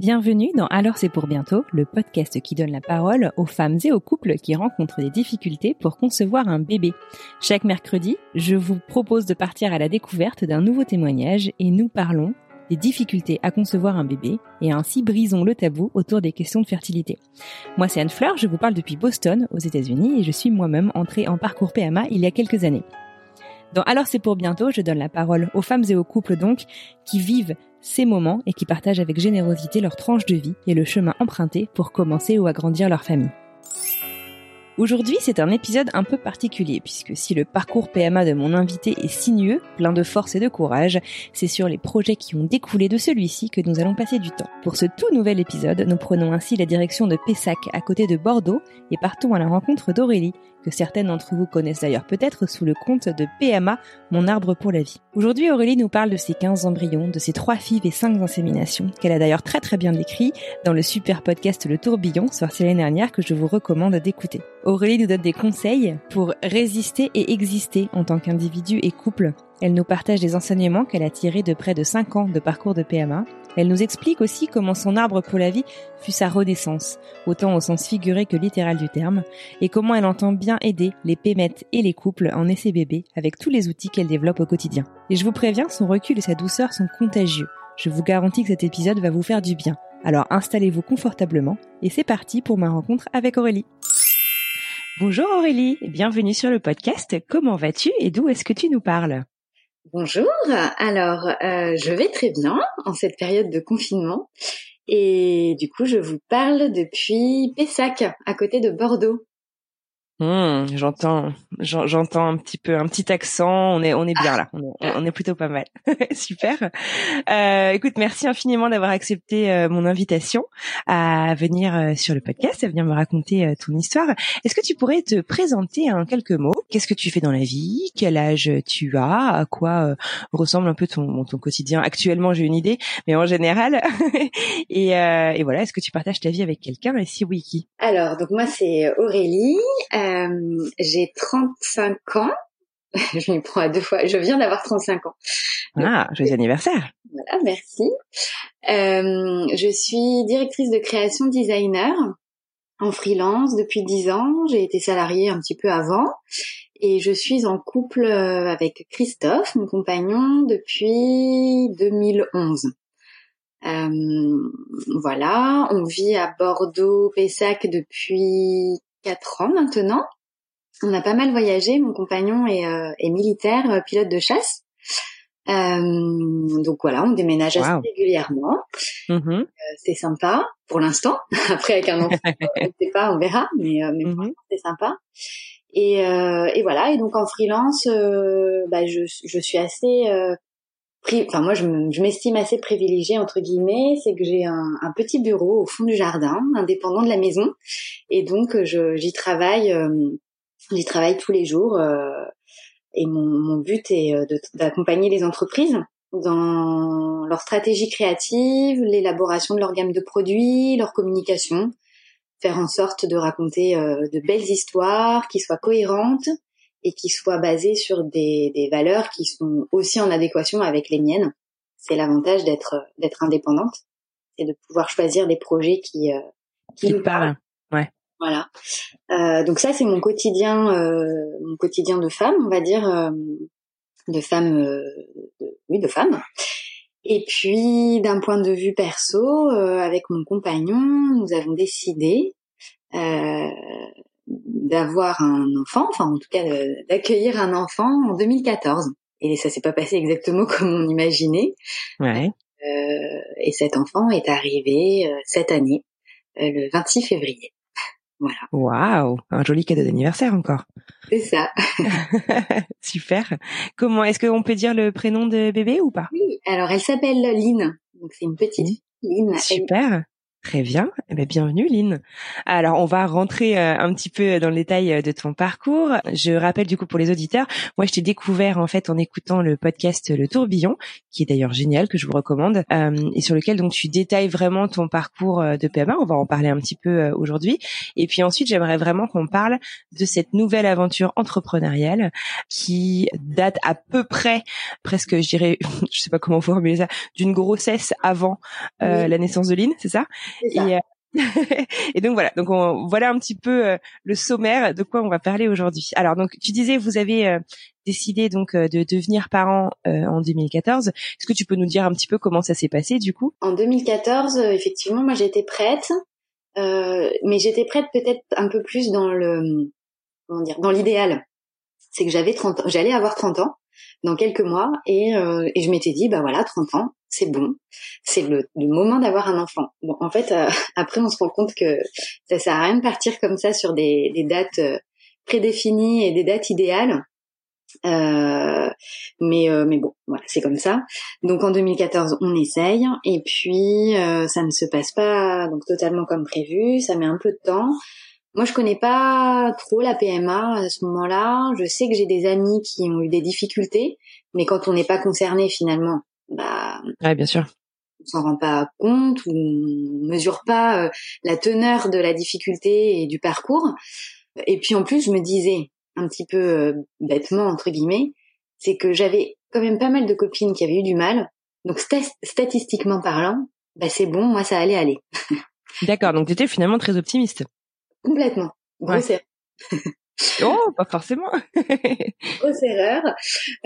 Bienvenue dans Alors c'est pour bientôt, le podcast qui donne la parole aux femmes et aux couples qui rencontrent des difficultés pour concevoir un bébé. Chaque mercredi, je vous propose de partir à la découverte d'un nouveau témoignage et nous parlons des difficultés à concevoir un bébé et ainsi brisons le tabou autour des questions de fertilité. Moi c'est Anne Fleur, je vous parle depuis Boston aux États-Unis et je suis moi-même entrée en parcours PMA il y a quelques années. Dans Alors c'est pour bientôt, je donne la parole aux femmes et aux couples donc qui vivent ces moments et qui partagent avec générosité leur tranche de vie et le chemin emprunté pour commencer ou agrandir leur famille. Aujourd'hui, c'est un épisode un peu particulier puisque si le parcours PMA de mon invité est sinueux, plein de force et de courage, c'est sur les projets qui ont découlé de celui-ci que nous allons passer du temps. Pour ce tout nouvel épisode, nous prenons ainsi la direction de Pessac à côté de Bordeaux et partons à la rencontre d'Aurélie, que certaines d'entre vous connaissent d'ailleurs peut-être sous le compte de PMA, mon arbre pour la vie. Aujourd'hui, Aurélie nous parle de ses 15 embryons, de ses 3 filles et 5 inséminations, qu'elle a d'ailleurs très très bien décrit dans le super podcast Le Tourbillon, sorti l'année dernière, que je vous recommande d'écouter. Aurélie nous donne des conseils pour résister et exister en tant qu'individu et couple. Elle nous partage des enseignements qu'elle a tirés de près de 5 ans de parcours de PMA elle nous explique aussi comment son arbre pour la vie fut sa renaissance, autant au sens figuré que littéral du terme, et comment elle entend bien aider les pémettes et les couples en essai bébé avec tous les outils qu'elle développe au quotidien. Et je vous préviens, son recul et sa douceur sont contagieux. Je vous garantis que cet épisode va vous faire du bien. Alors installez-vous confortablement et c'est parti pour ma rencontre avec Aurélie. Bonjour Aurélie, bienvenue sur le podcast. Comment vas-tu et d'où est-ce que tu nous parles? Bonjour, alors euh, je vais très bien en cette période de confinement et du coup je vous parle depuis Pessac à côté de Bordeaux. Mmh, j'entends, j'entends un petit peu un petit accent. On est, on est bien là. On est, plutôt pas mal. Super. Euh, écoute, merci infiniment d'avoir accepté euh, mon invitation à venir euh, sur le podcast, à venir me raconter ton histoire. Est-ce que tu pourrais te présenter en quelques mots Qu'est-ce que tu fais dans la vie? Quel âge tu as? À quoi ressemble un peu ton, ton quotidien? Actuellement, j'ai une idée, mais en général. et, et voilà, est-ce que tu partages ta vie avec quelqu'un? Et si oui, qui? Alors, donc moi c'est Aurélie. Euh, j'ai 35 ans. je m'y prends à deux fois. Je viens d'avoir 35 ans. ah, joyeux anniversaire. Voilà, merci. Euh, je suis directrice de création designer en freelance depuis 10 ans. J'ai été salariée un petit peu avant et je suis en couple euh, avec Christophe, mon compagnon, depuis 2011. Euh, voilà, on vit à Bordeaux, Pessac depuis quatre ans maintenant. On a pas mal voyagé. Mon compagnon est, euh, militaire, euh, pilote de chasse. Euh, donc voilà, on déménage assez régulièrement. Mm-hmm. c'est sympa pour l'instant. Après avec un enfant, on sait pas, on verra, mais, mais mm-hmm. c'est sympa. Et, et voilà. Et donc en freelance, bah, je, je suis assez enfin moi je m'estime assez privilégiée entre guillemets, c'est que j'ai un, un, petit bureau au fond du jardin, indépendant de la maison, et donc j'y travaille, euh, j'y travaille tous les jours. Euh, et mon, mon, but est euh, d'accompagner les entreprises dans leur stratégie créative, l'élaboration de leur gamme de produits, leur communication, faire en sorte de raconter de belles histoires qui soient cohérentes et qui soit basé sur des, des valeurs qui sont aussi en adéquation avec les miennes. C'est l'avantage d'être d'être indépendante et de pouvoir choisir des projets qui euh, qui, nous parlent. Ouais. Voilà. Euh, donc ça c'est mon quotidien euh, mon quotidien de femme, on va dire euh, de femme euh, de, oui de femme. Et puis d'un point de vue perso, avec mon compagnon, nous avons décidé d'avoir un enfant, enfin en tout cas d'accueillir un enfant en 2014. Et ça s'est pas passé exactement comme on imaginait. Ouais. Euh, et cet enfant est arrivé euh, cette année, euh, le 26 février. Voilà. Waouh, un joli cadeau d'anniversaire encore. C'est ça. Super. Comment est-ce qu'on peut dire le prénom de bébé ou pas? Oui. Alors elle s'appelle Lynn. Donc c'est une petite Lynn. Super. Très bien. Eh bien, bienvenue, Lynn. Alors, on va rentrer euh, un petit peu dans le détail euh, de ton parcours. Je rappelle du coup pour les auditeurs, moi, je t'ai découvert en fait en écoutant le podcast Le Tourbillon, qui est d'ailleurs génial, que je vous recommande, euh, et sur lequel donc tu détailles vraiment ton parcours de PMA. On va en parler un petit peu aujourd'hui. Et puis ensuite, j'aimerais vraiment qu'on parle de cette nouvelle aventure entrepreneuriale qui date à peu près, presque, je dirais, je sais pas comment formuler ça, d'une grossesse avant la naissance de Lynn, c'est ça? Et, euh, et, donc voilà, donc on, voilà un petit peu euh, le sommaire de quoi on va parler aujourd'hui. Alors donc tu disais vous avez euh, décidé donc de devenir parent en 2014. Est-ce que tu peux nous dire un petit peu comment ça s'est passé du coup? En 2014, effectivement, moi j'étais prête, mais j'étais prête peut-être un peu plus dans le comment dire, dans l'idéal. C'est que j'avais 30 ans, j'allais avoir 30 ans dans quelques mois et, et je m'étais dit bah voilà 30 ans c'est bon, c'est le, moment d'avoir un enfant. Bon, en fait, euh, après, on se rend compte que ça sert à rien de partir comme ça sur des, dates euh, prédéfinies et des dates idéales. Euh, mais mais bon, voilà, c'est comme ça. Donc en 2014, on essaye et puis ça ne se passe pas donc totalement comme prévu. Ça met un peu de temps. Moi, je connais pas trop la PMA à ce moment-là. Je sais que j'ai des amis qui ont eu des difficultés, mais quand on n'est pas concerné finalement, bah, ouais, bien sûr. On s'en rend pas compte ou on mesure pas euh, la teneur de la difficulté et du parcours. Et puis en plus, je me disais un petit peu euh, bêtement entre guillemets, c'est que j'avais quand même pas mal de copines qui avaient eu du mal. Donc statistiquement parlant, bah c'est bon, moi ça allait aller. D'accord, donc tu étais finalement très optimiste. Complètement. Grosse Oh, pas forcément. Grosse erreur.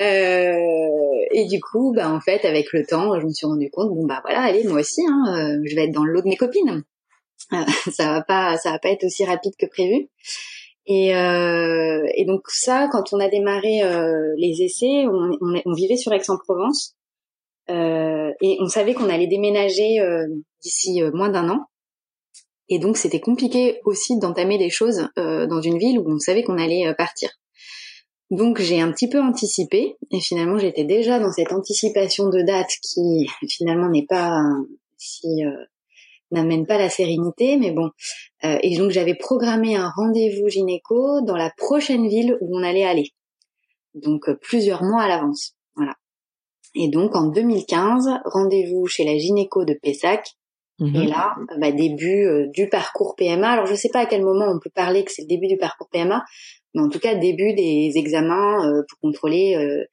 Euh, et du coup, bah en fait, avec le temps, je me suis rendu compte, bon bah voilà, allez, moi aussi, hein, euh, je vais être dans le lot de mes copines. Euh, ça va pas, ça va pas être aussi rapide que prévu. Et, euh, et donc ça, quand on a démarré les essais, on, on, on, vivait sur Aix-en-Provence et on savait qu'on allait déménager d'ici moins d'un an. Et donc c'était compliqué aussi d'entamer des choses euh, dans une ville où on savait qu'on allait euh, partir. Donc j'ai un petit peu anticipé et finalement j'étais déjà dans cette anticipation de date qui finalement n'est pas si euh, n'amène pas la sérénité, mais bon. et donc j'avais programmé un rendez-vous gynéco dans la prochaine ville où on allait aller. Donc plusieurs mois à l'avance. Voilà. Et donc en 2015, rendez-vous chez la gynéco de Pessac et mhm. là, bah, début euh, du parcours PMA. Alors je ne sais pas à quel moment on peut parler que c'est le début du parcours PMA, mais en tout cas début des examens euh, pour contrôler euh,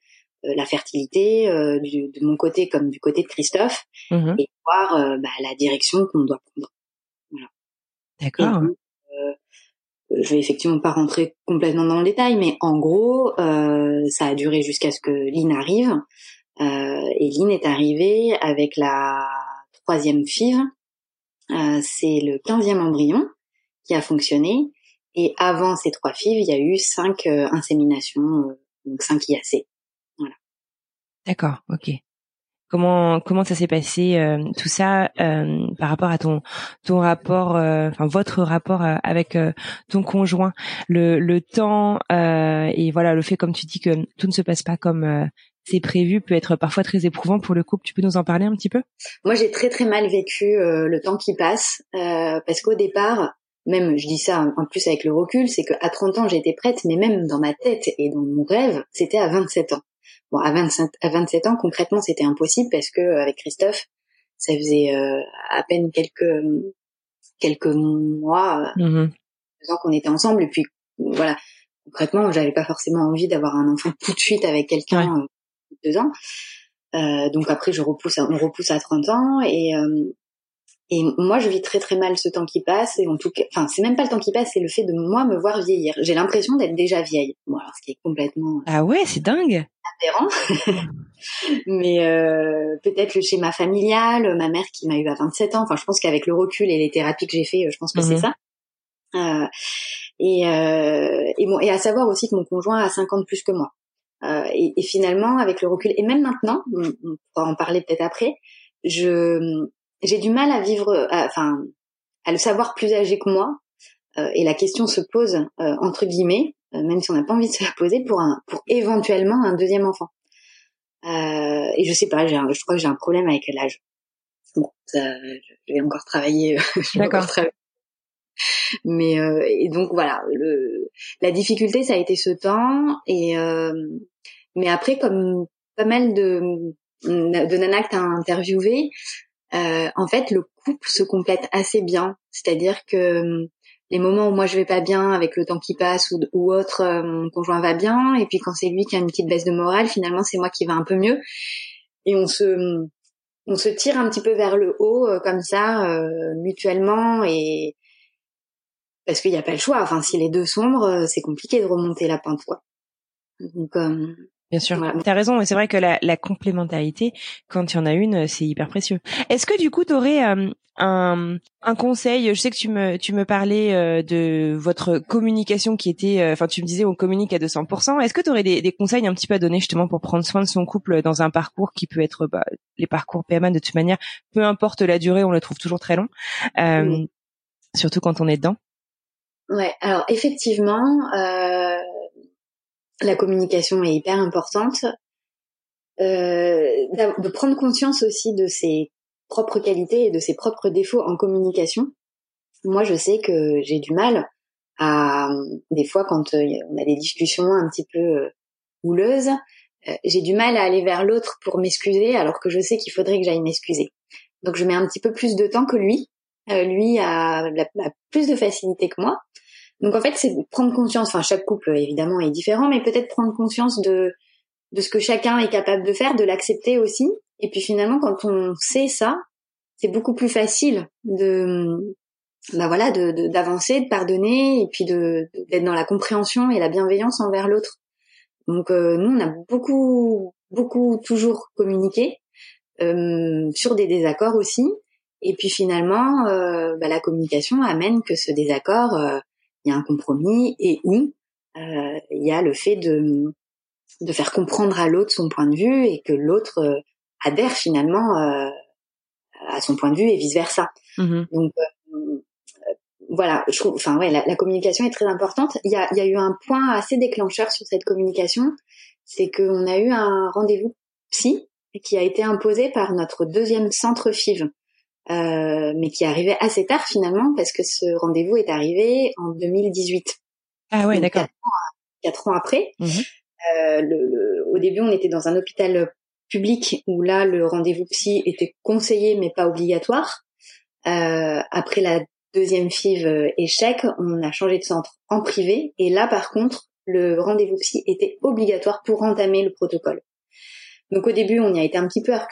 la fertilité de mon côté comme du côté de Christophe mhm. et voir bah, la direction qu'on doit prendre. Voilà. D'accord. je vais effectivement pas rentrer complètement dans le détail, mais en gros, ça a duré jusqu'à ce que Lynn arrive. et Lynn est arrivée avec la troisième FIV euh, c'est le 15e embryon qui a fonctionné. Et avant ces trois FIV, il y a eu cinq euh, inséminations, euh, donc cinq IAC. Voilà. D'accord, ok. Comment comment ça s'est passé tout ça par rapport à ton ton rapport, enfin votre rapport avec ton conjoint, le le temps et voilà le fait comme tu dis que tout ne se passe pas comme c'est prévu peut être parfois très éprouvant pour le couple. Tu peux nous en parler un petit peu? Moi, j'ai très très mal vécu euh, le temps qui passe euh, parce qu'au départ, même je dis ça en plus avec le recul, c'est qu'à 30 ans j'étais prête, mais même dans ma tête et dans mon rêve, c'était à 27 ans. Bon, à 25, à 27 ans, concrètement, c'était impossible parce que avec Christophe, ça faisait euh, à peine quelques quelques mois, mmh ans qu'on était ensemble, et puis voilà. Concrètement, j'avais pas forcément envie d'avoir un enfant tout de suite avec quelqu'un deux ans. Euh, donc après, je repousse, on repousse à 30 ans et euh, et moi, je vis très très mal ce temps qui passe. Et en tout cas, enfin, c'est même pas le temps qui passe, c'est le fait de moi me voir vieillir. J'ai l'impression d'être déjà vieille. Bon, alors, ce qui est complètement ah ouais, c'est dingue. Aberrant. Mais euh, peut-être le schéma familial, ma mère qui m'a eu à 27 ans. Enfin, je pense qu'avec le recul et les thérapies que j'ai fait, je pense que c'est mhm. ça. Euh, et, euh, et, bon, et à savoir aussi que mon conjoint a 50 plus que moi. Euh, et, et, finalement, avec le recul, et même maintenant, on, on pourra en parler peut-être après, je j'ai du mal à vivre, enfin, à, le savoir plus âgé que moi, et la question se pose entre guillemets, même si on n'a pas envie de se la poser, pour un, pour éventuellement un deuxième enfant. et je sais pas, je crois que j'ai un problème avec l'âge. Bon, ça, je vais encore travailler. D'accord. Mais et donc voilà, le, la difficulté ça a été ce temps et mais après comme pas mal de de nanas que t'as interviewé, euh, en fait, le couple se complète assez bien. C'est-à-dire que hum, les moments où moi je vais pas bien avec le temps qui passe ou, ou autre, euh, mon conjoint va bien, et puis quand c'est lui qui a une petite baisse de morale, finalement c'est moi qui va un peu mieux, et on se on se tire un petit peu vers le haut euh, comme ça euh, mutuellement et parce qu'il n'y a pas le choix. Enfin, si les deux sombres, c'est compliqué de remonter la pente quoi. Donc hum, Bien sûr, tu as raison, et c'est vrai que la, la, complémentarité, quand il y en a une, c'est hyper précieux. Est-ce que du coup, tu aurais euh, un, un, conseil Je sais que tu me, tu me parlais euh, de votre communication qui était, euh, enfin, tu me disais on communique à 200%. Est-ce que tu aurais des, des, conseils un petit peu à donner justement pour prendre soin de son couple dans un parcours qui peut être, bah, les parcours PMA de toute manière, peu importe la durée, on le trouve toujours très long, surtout quand on est dedans? Ouais, alors effectivement, euh, la communication est hyper importante. Euh, de prendre conscience aussi de ses propres qualités et de ses propres défauts en communication. Moi, je sais que j'ai du mal à, des fois, quand euh, on a des discussions un petit peu houleuses, j'ai du mal à aller vers l'autre pour m'excuser, alors que je sais qu'il faudrait que j'aille m'excuser. Donc, je mets un petit peu plus de temps que lui. lui a plus de facilité que moi. Donc en fait, c'est prendre conscience. Enfin, chaque couple évidemment est différent, mais peut-être prendre conscience de de ce que chacun est capable de faire, de l'accepter aussi. Et puis finalement, quand on sait ça, c'est beaucoup plus facile de bah voilà, de d'avancer, de, pardonner, et puis de d'être dans la compréhension et la bienveillance envers l'autre. Donc euh, nous, on a beaucoup beaucoup toujours communiqué euh, sur des désaccords aussi. Et puis finalement, euh, bah, la communication amène que ce désaccord euh, il y a un compromis et où euh, il y a le fait de, de faire comprendre à l'autre son point de vue et que l'autre euh, adhère finalement euh, à son point de vue et vice versa. Mm-hmm. Donc voilà, je trouve, enfin ouais, la, communication est très importante. Il y a, il y a eu un point assez déclencheur sur cette communication, c'est qu'on a eu un rendez-vous psy qui a été imposé par notre deuxième centre FIV. Euh, mais qui arrivait assez tard finalement parce que ce rendez-vous est arrivé en 2018. Ah ouais, d'accord. Quatre, ans après. Mhm. Euh, le, au début, on était dans un hôpital public où là, le rendez-vous psy était conseillé mais pas obligatoire. Euh, après la deuxième FIV euh, échec, on a changé de centre en privé et là, par contre, le rendez-vous psy était obligatoire pour entamer le protocole. Donc au début, on y a été un petit peu à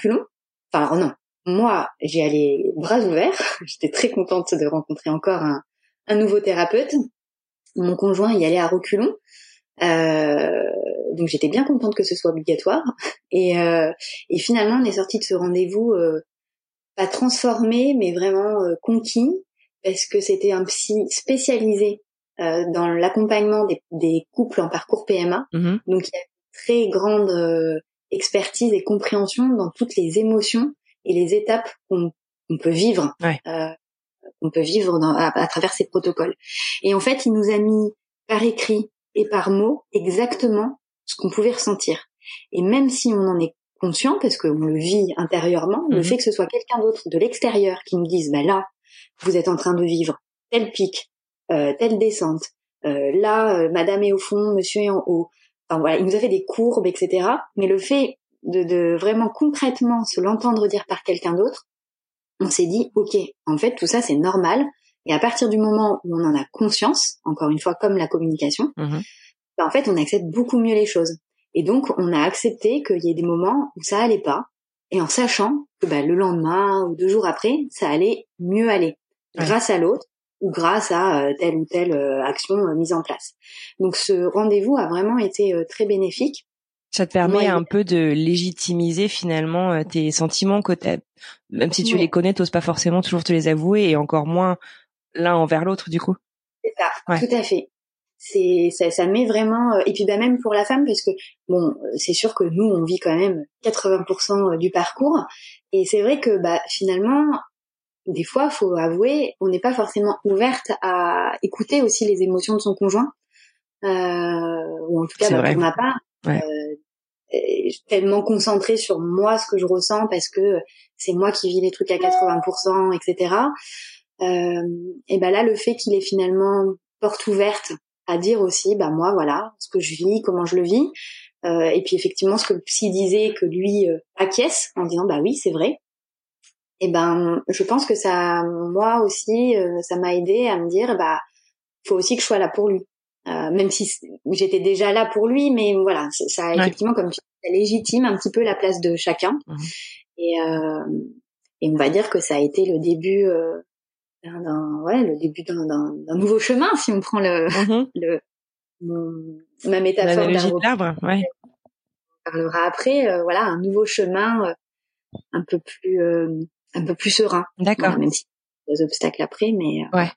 Enfin, non, moi, j'y allais bras ouverts. J'étais très contente de rencontrer encore un, un, nouveau thérapeute. Mon conjoint y allait à reculons. Euh, donc j'étais bien contente que ce soit obligatoire. Et, euh, et finalement, on est sorti de ce rendez-vous euh, pas transformé, mais vraiment euh, conquis, parce que c'était un psy spécialisé euh, dans l'accompagnement des, des, couples en parcours PMA. Mm-hmm. Donc il y a une très grande euh, expertise et compréhension dans toutes les émotions et les étapes qu'on peut vivre, euh, qu'on peut vivre dans, à, travers ces protocoles. Et en fait, il nous a mis par écrit et par mots exactement ce qu'on pouvait ressentir. Et même si on en est conscient, parce qu'on le vit intérieurement, le mhm. fait que ce soit quelqu'un d'autre de l'extérieur qui nous dise, bah là, vous êtes en train de vivre tel pic, euh, telle descente, euh, là, euh, madame est au fond, monsieur est en haut. Enfin voilà, il nous a fait des courbes, etc. Mais le fait de, de vraiment concrètement se l'entendre dire par quelqu'un d'autre, on s'est dit, ok, en fait, tout ça, c'est normal. Et à partir du moment où on en a conscience, encore une fois, comme la communication, ben, en fait, on accepte beaucoup mieux les choses. Et donc, on a accepté qu'il y ait des moments où ça allait pas, et en sachant que ben, le lendemain ou deux jours après, ça allait mieux aller, grâce à l'autre ou grâce à euh, telle ou telle euh, action euh, mise en place. Donc, ce rendez-vous a vraiment été très bénéfique. Ça te permet un peu de légitimiser finalement euh, tes sentiments que même si tu les connais, t'oses pas forcément toujours te les avouer et encore moins l'un envers l'autre du coup. C'est ça, tout à fait. C'est ça, ça met vraiment euh, et puis bah même pour la femme parce que bon c'est sûr que nous on vit quand même 80% du parcours et c'est vrai que bah finalement des fois, faut avouer, on n'est pas forcément ouverte à écouter aussi les émotions de son conjoint, euh, ou en tout cas bah, pour ma part. Ouais. Euh, tellement concentrée sur moi, ce que je ressens, parce que c'est moi qui vis les trucs à 80%, etc. Euh, et ben là, le fait qu'il est finalement porte ouverte à dire aussi, bah moi, voilà, ce que je vis, comment je le vis, euh, et puis effectivement, ce que le psy disait, que lui euh, acquiesce en disant, bah oui, c'est vrai. Et ben, je pense que ça, moi aussi, ça m'a aidé à me dire, bah, faut aussi que je sois là pour lui. Euh, même si j'étais déjà là pour lui, mais voilà, ça effectivement, comme tu dis, ça légitime un petit peu la place de chacun. Mmh. Et, euh, et on va dire que ça a été le début euh, d'un, ouais, le début d'un, nouveau chemin, si on prend le, mmh le ma métaphore d'arbre. Ouais. On parlera après, euh, voilà, un nouveau chemin euh, un peu plus, un peu plus serein. D'accord. même si des obstacles après, mais ouais.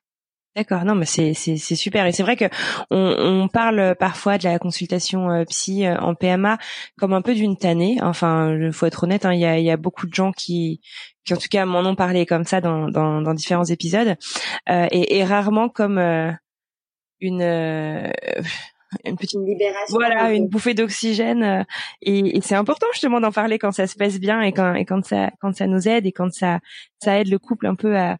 D'accord, non, mais c'est c'est super. Et c'est vrai que on, on, parle parfois de la consultation euh, psy euh, en PMA comme un peu d'une tannée. Enfin, faut être honnête, hein, il y, a, y a beaucoup de gens qui qui en tout cas m'en ont parlé comme ça dans dans, dans différents épisodes. Euh, et, et, rarement comme euh, une une petite libération voilà une bouffée d'oxygène et, et c'est important justement d'en parler quand ça se passe bien et quand et quand ça quand ça nous aide et quand ça ça aide le couple un peu à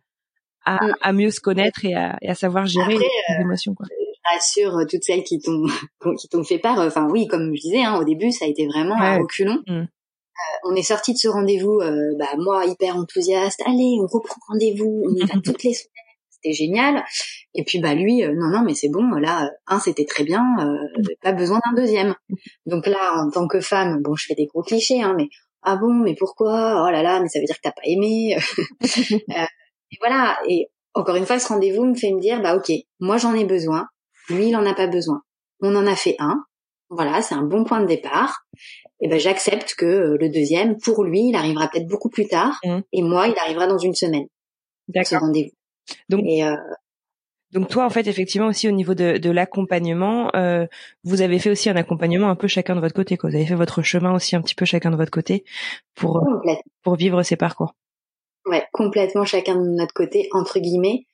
à, mm. à mieux se connaître et à, et à savoir gérer les, euh, émotions. Quoi. Je rassure euh, toutes celles qui t'ont qui t'ont fait part. Enfin oui, comme je disais, hein, au début, ça a été vraiment un reculon. Mm. Euh, on est sorti de ce rendez-vous, euh, bah, moi hyper enthousiaste. Allez, on reprend rendez-vous, on y va toutes les semaines. C'était génial. Et puis bah lui, non non, mais c'est bon. Là, un c'était très bien, mm. pas besoin d'un deuxième. Donc là, en tant que femme, bon, je fais des gros clichés, hein, mais ah bon, mais pourquoi? Oh là là, mais ça veut dire que t'as pas aimé. Et voilà. Et encore une fois, ce rendez-vous me fait me dire, bah ok, moi j'en ai besoin, lui il en a pas besoin. On en a fait un. Voilà, c'est un bon point de départ. Et ben j'accepte que euh, le deuxième, pour lui, il arrivera peut-être beaucoup plus tard, mmh. et moi, il arrivera dans une semaine. D'accord. rendez-vous. Donc, et euh, donc toi, en fait, effectivement aussi au niveau de, de l'accompagnement, euh, vous avez fait aussi un accompagnement un peu chacun de votre côté. Quoi. Vous avez fait votre chemin aussi un petit peu chacun de votre côté pour pour vivre ces parcours. Ouais, complètement chacun de notre côté, entre guillemets.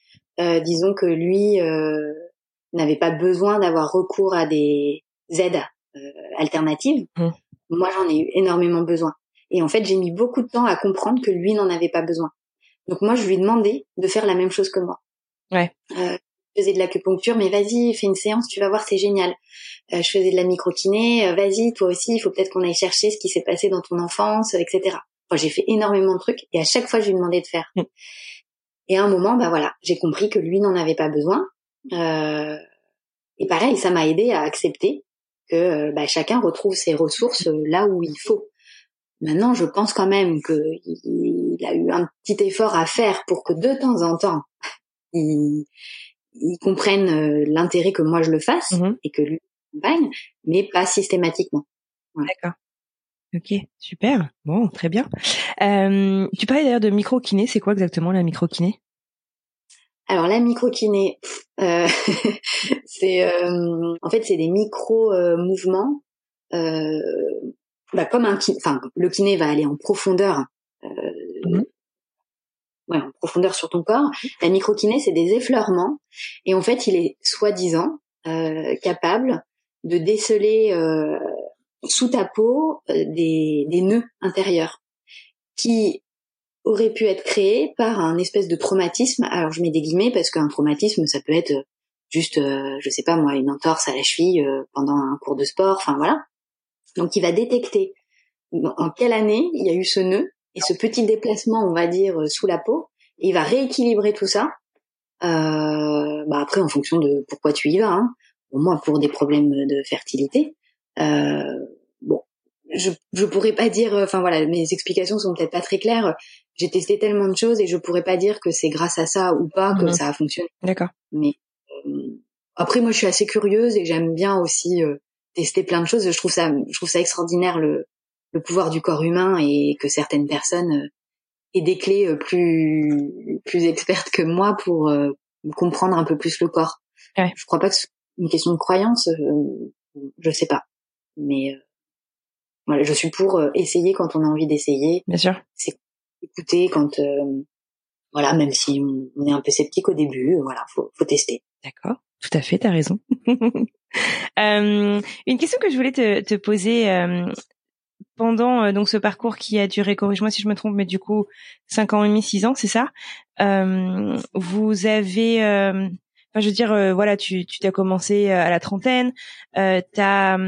Euh, disons que lui euh, n'avait pas besoin d'avoir recours à des aides euh, alternatives. Mmh. Moi, j'en ai eu énormément besoin. Et en fait, j'ai mis beaucoup de temps à comprendre que lui n'en avait pas besoin. Donc moi, je lui ai demandé de faire la même chose que moi. Ouais. Euh, je faisais de l'acupuncture, mais vas-y, fais une séance, tu vas voir, c'est génial. Euh, je faisais de la microkiné, euh, vas-y, toi aussi, il faut peut-être qu'on aille chercher ce qui s'est passé dans ton enfance, etc j'ai fait énormément de trucs et à chaque fois, je lui demandais de faire. Mm. Et à un moment, bah voilà, j'ai compris que lui n'en avait pas besoin. Euh, et pareil, ça m'a aidé à accepter que euh, bah, chacun retrouve ses ressources euh, là où il faut. Maintenant, je pense quand même qu'il il a eu un petit effort à faire pour que de temps en temps, il, il comprenne euh, l'intérêt que moi je le fasse mm-hmm. et que lui accompagne, mais pas systématiquement. D'accord. Ok, super. Bon, très bien. Euh, tu parlais d'ailleurs de micro-kiné. C'est quoi exactement la micro-kiné? Alors la micro-kiné, euh, c'est euh, en fait c'est des micro mouvements. Bah, comme un enfin le kiné va aller en profondeur. Mmh. Ouais, en profondeur sur ton corps. La micro-kiné, c'est des effleurements. Et en fait, il est soi-disant capable de déceler sous ta peau euh, des, des nœuds intérieurs qui auraient pu être créés par un espèce de traumatisme. Alors je mets des guillemets parce qu'un traumatisme, ça peut être juste, euh, je sais pas moi, une entorse à la cheville euh, pendant un cours de sport, enfin voilà. Donc il va détecter en quelle année il y a eu ce nœud et ce petit déplacement, on va dire, sous la peau. Il va rééquilibrer tout ça. Euh, bah après, en fonction de pourquoi tu y vas. Hein. Au moins pour des problèmes de fertilité. Euh, bon, je je pourrais pas dire. Enfin voilà, mes explications sont peut-être pas très claires. J'ai testé tellement de choses et je pourrais pas dire que c'est grâce à ça ou pas que mhm. ça a fonctionné. D'accord. Mais euh, après, moi, je suis assez curieuse et j'aime bien aussi euh, tester plein de choses. Je trouve ça, je trouve ça extraordinaire le, le pouvoir du corps humain et que certaines personnes euh, aient des clés plus plus expertes que moi pour comprendre un peu plus le corps. Ouais. Je crois pas que c'est une question de croyance. je sais pas mais euh, voilà, je suis pour euh, essayer quand on a envie d'essayer. Bien sûr. C'est écouter quand euh, voilà, même si on, est un peu sceptique au début, voilà, faut, faut tester. D'accord, tout à fait, t'as raison. euh, une question que je voulais te, te poser euh, pendant euh, donc ce parcours qui a duré, corrige-moi si je me trompe, mais du coup cinq ans et demi, six ans, c'est ça? Euh, Vous avez, enfin, je veux dire, voilà, tu tu t'as commencé à la trentaine, euh, t'as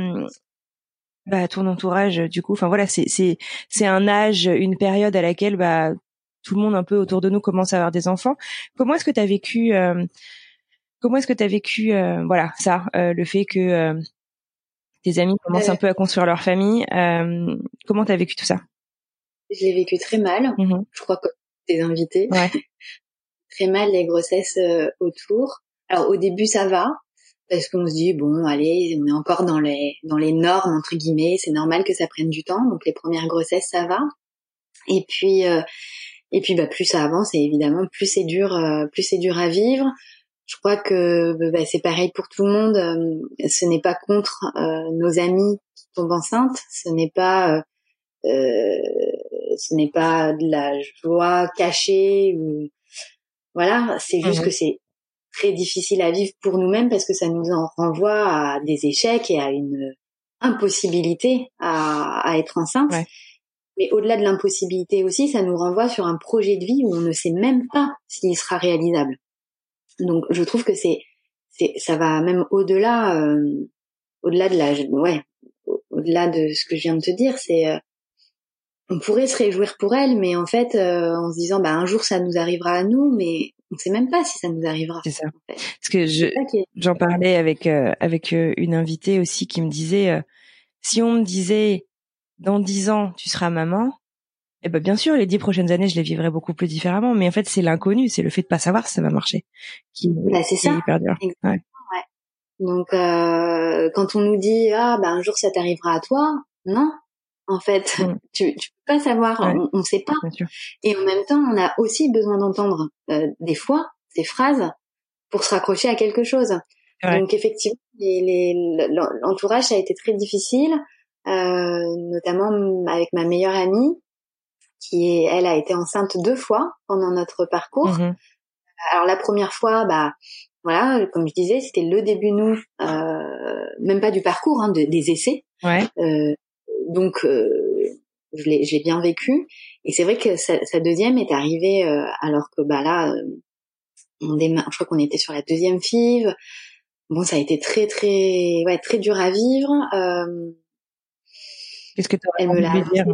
bah, ton entourage du coup enfin voilà c'est c'est c'est un âge une période à laquelle bah tout le monde un peu autour de nous commence à avoir des enfants comment est-ce que tu as vécu comment est-ce que tu as vécu voilà ça le fait que tes amis commencent un peu à construire leur famille. Euh, comment t'as vécu tout ça? Je l'ai vécu très mal. Mmh Je crois que tes invités. Ouais. très mal les grossesses euh, autour. Alors au début ça va parce qu'on se dit bon allez on est encore dans les dans les normes entre guillemets c'est normal que ça prenne du temps donc les premières grossesses ça va et puis euh, et puis bah plus ça avance et évidemment plus c'est dur euh, plus c'est dur à vivre je crois que bah, c'est pareil pour tout le monde. Euh, ce n'est pas contre euh, nos amis qui tombent enceintes. Ce n'est pas, euh, ce n'est pas de la joie cachée ou voilà. C'est juste mmh que c'est très difficile à vivre pour nous-mêmes parce que ça nous en renvoie à des échecs et à une impossibilité à, à être enceinte. Mais au-delà de l'impossibilité aussi, ça nous renvoie sur un projet de vie où on ne sait même pas s'il sera réalisable. Donc je trouve que c'est c'est ça va même au-delà euh, au-delà de la ouais au-delà de ce que je viens de te dire, c'est euh, on pourrait se réjouir pour elle, mais en fait, euh, en se disant, bah un jour ça nous arrivera à nous, mais on sait même pas si ça nous arrivera. C'est ça. Parce que je j'en parlais avec avec une invitée aussi qui me disait, si on me disait dans dix ans tu seras maman, eh ben bien sûr, les dix prochaines années, je les vivrai beaucoup plus différemment. Mais en fait, c'est l'inconnu, c'est le fait de pas savoir si ça va marcher, qui, bah, c'est ça. hyper dur. Ouais. Donc, euh, quand on nous dit ah ben un jour ça t'arrivera à toi, non. En fait, mm. tu, tu pas savoir, on, on sait pas. Et en même temps, on a aussi besoin d'entendre euh, des fois ces phrases pour se raccrocher à quelque chose. Donc effectivement, l'entourage ça a été très difficile, euh, notamment avec ma meilleure amie qui est, elle a été enceinte deux fois pendant notre parcours. Mhm. Alors la première fois, bah voilà, comme je disais, c'était le début nous, euh, même pas du parcours, hein, des essais. Ouais. Euh, donc euh, je l'ai, j'ai bien vécu. Et c'est vrai que sa, deuxième est arrivée euh, alors que bah là, euh, on démarre, je crois qu'on était sur la deuxième FIV. Bon, ça a été très très ouais très dur à vivre. Qu'est-ce que tu Elle me l'a dire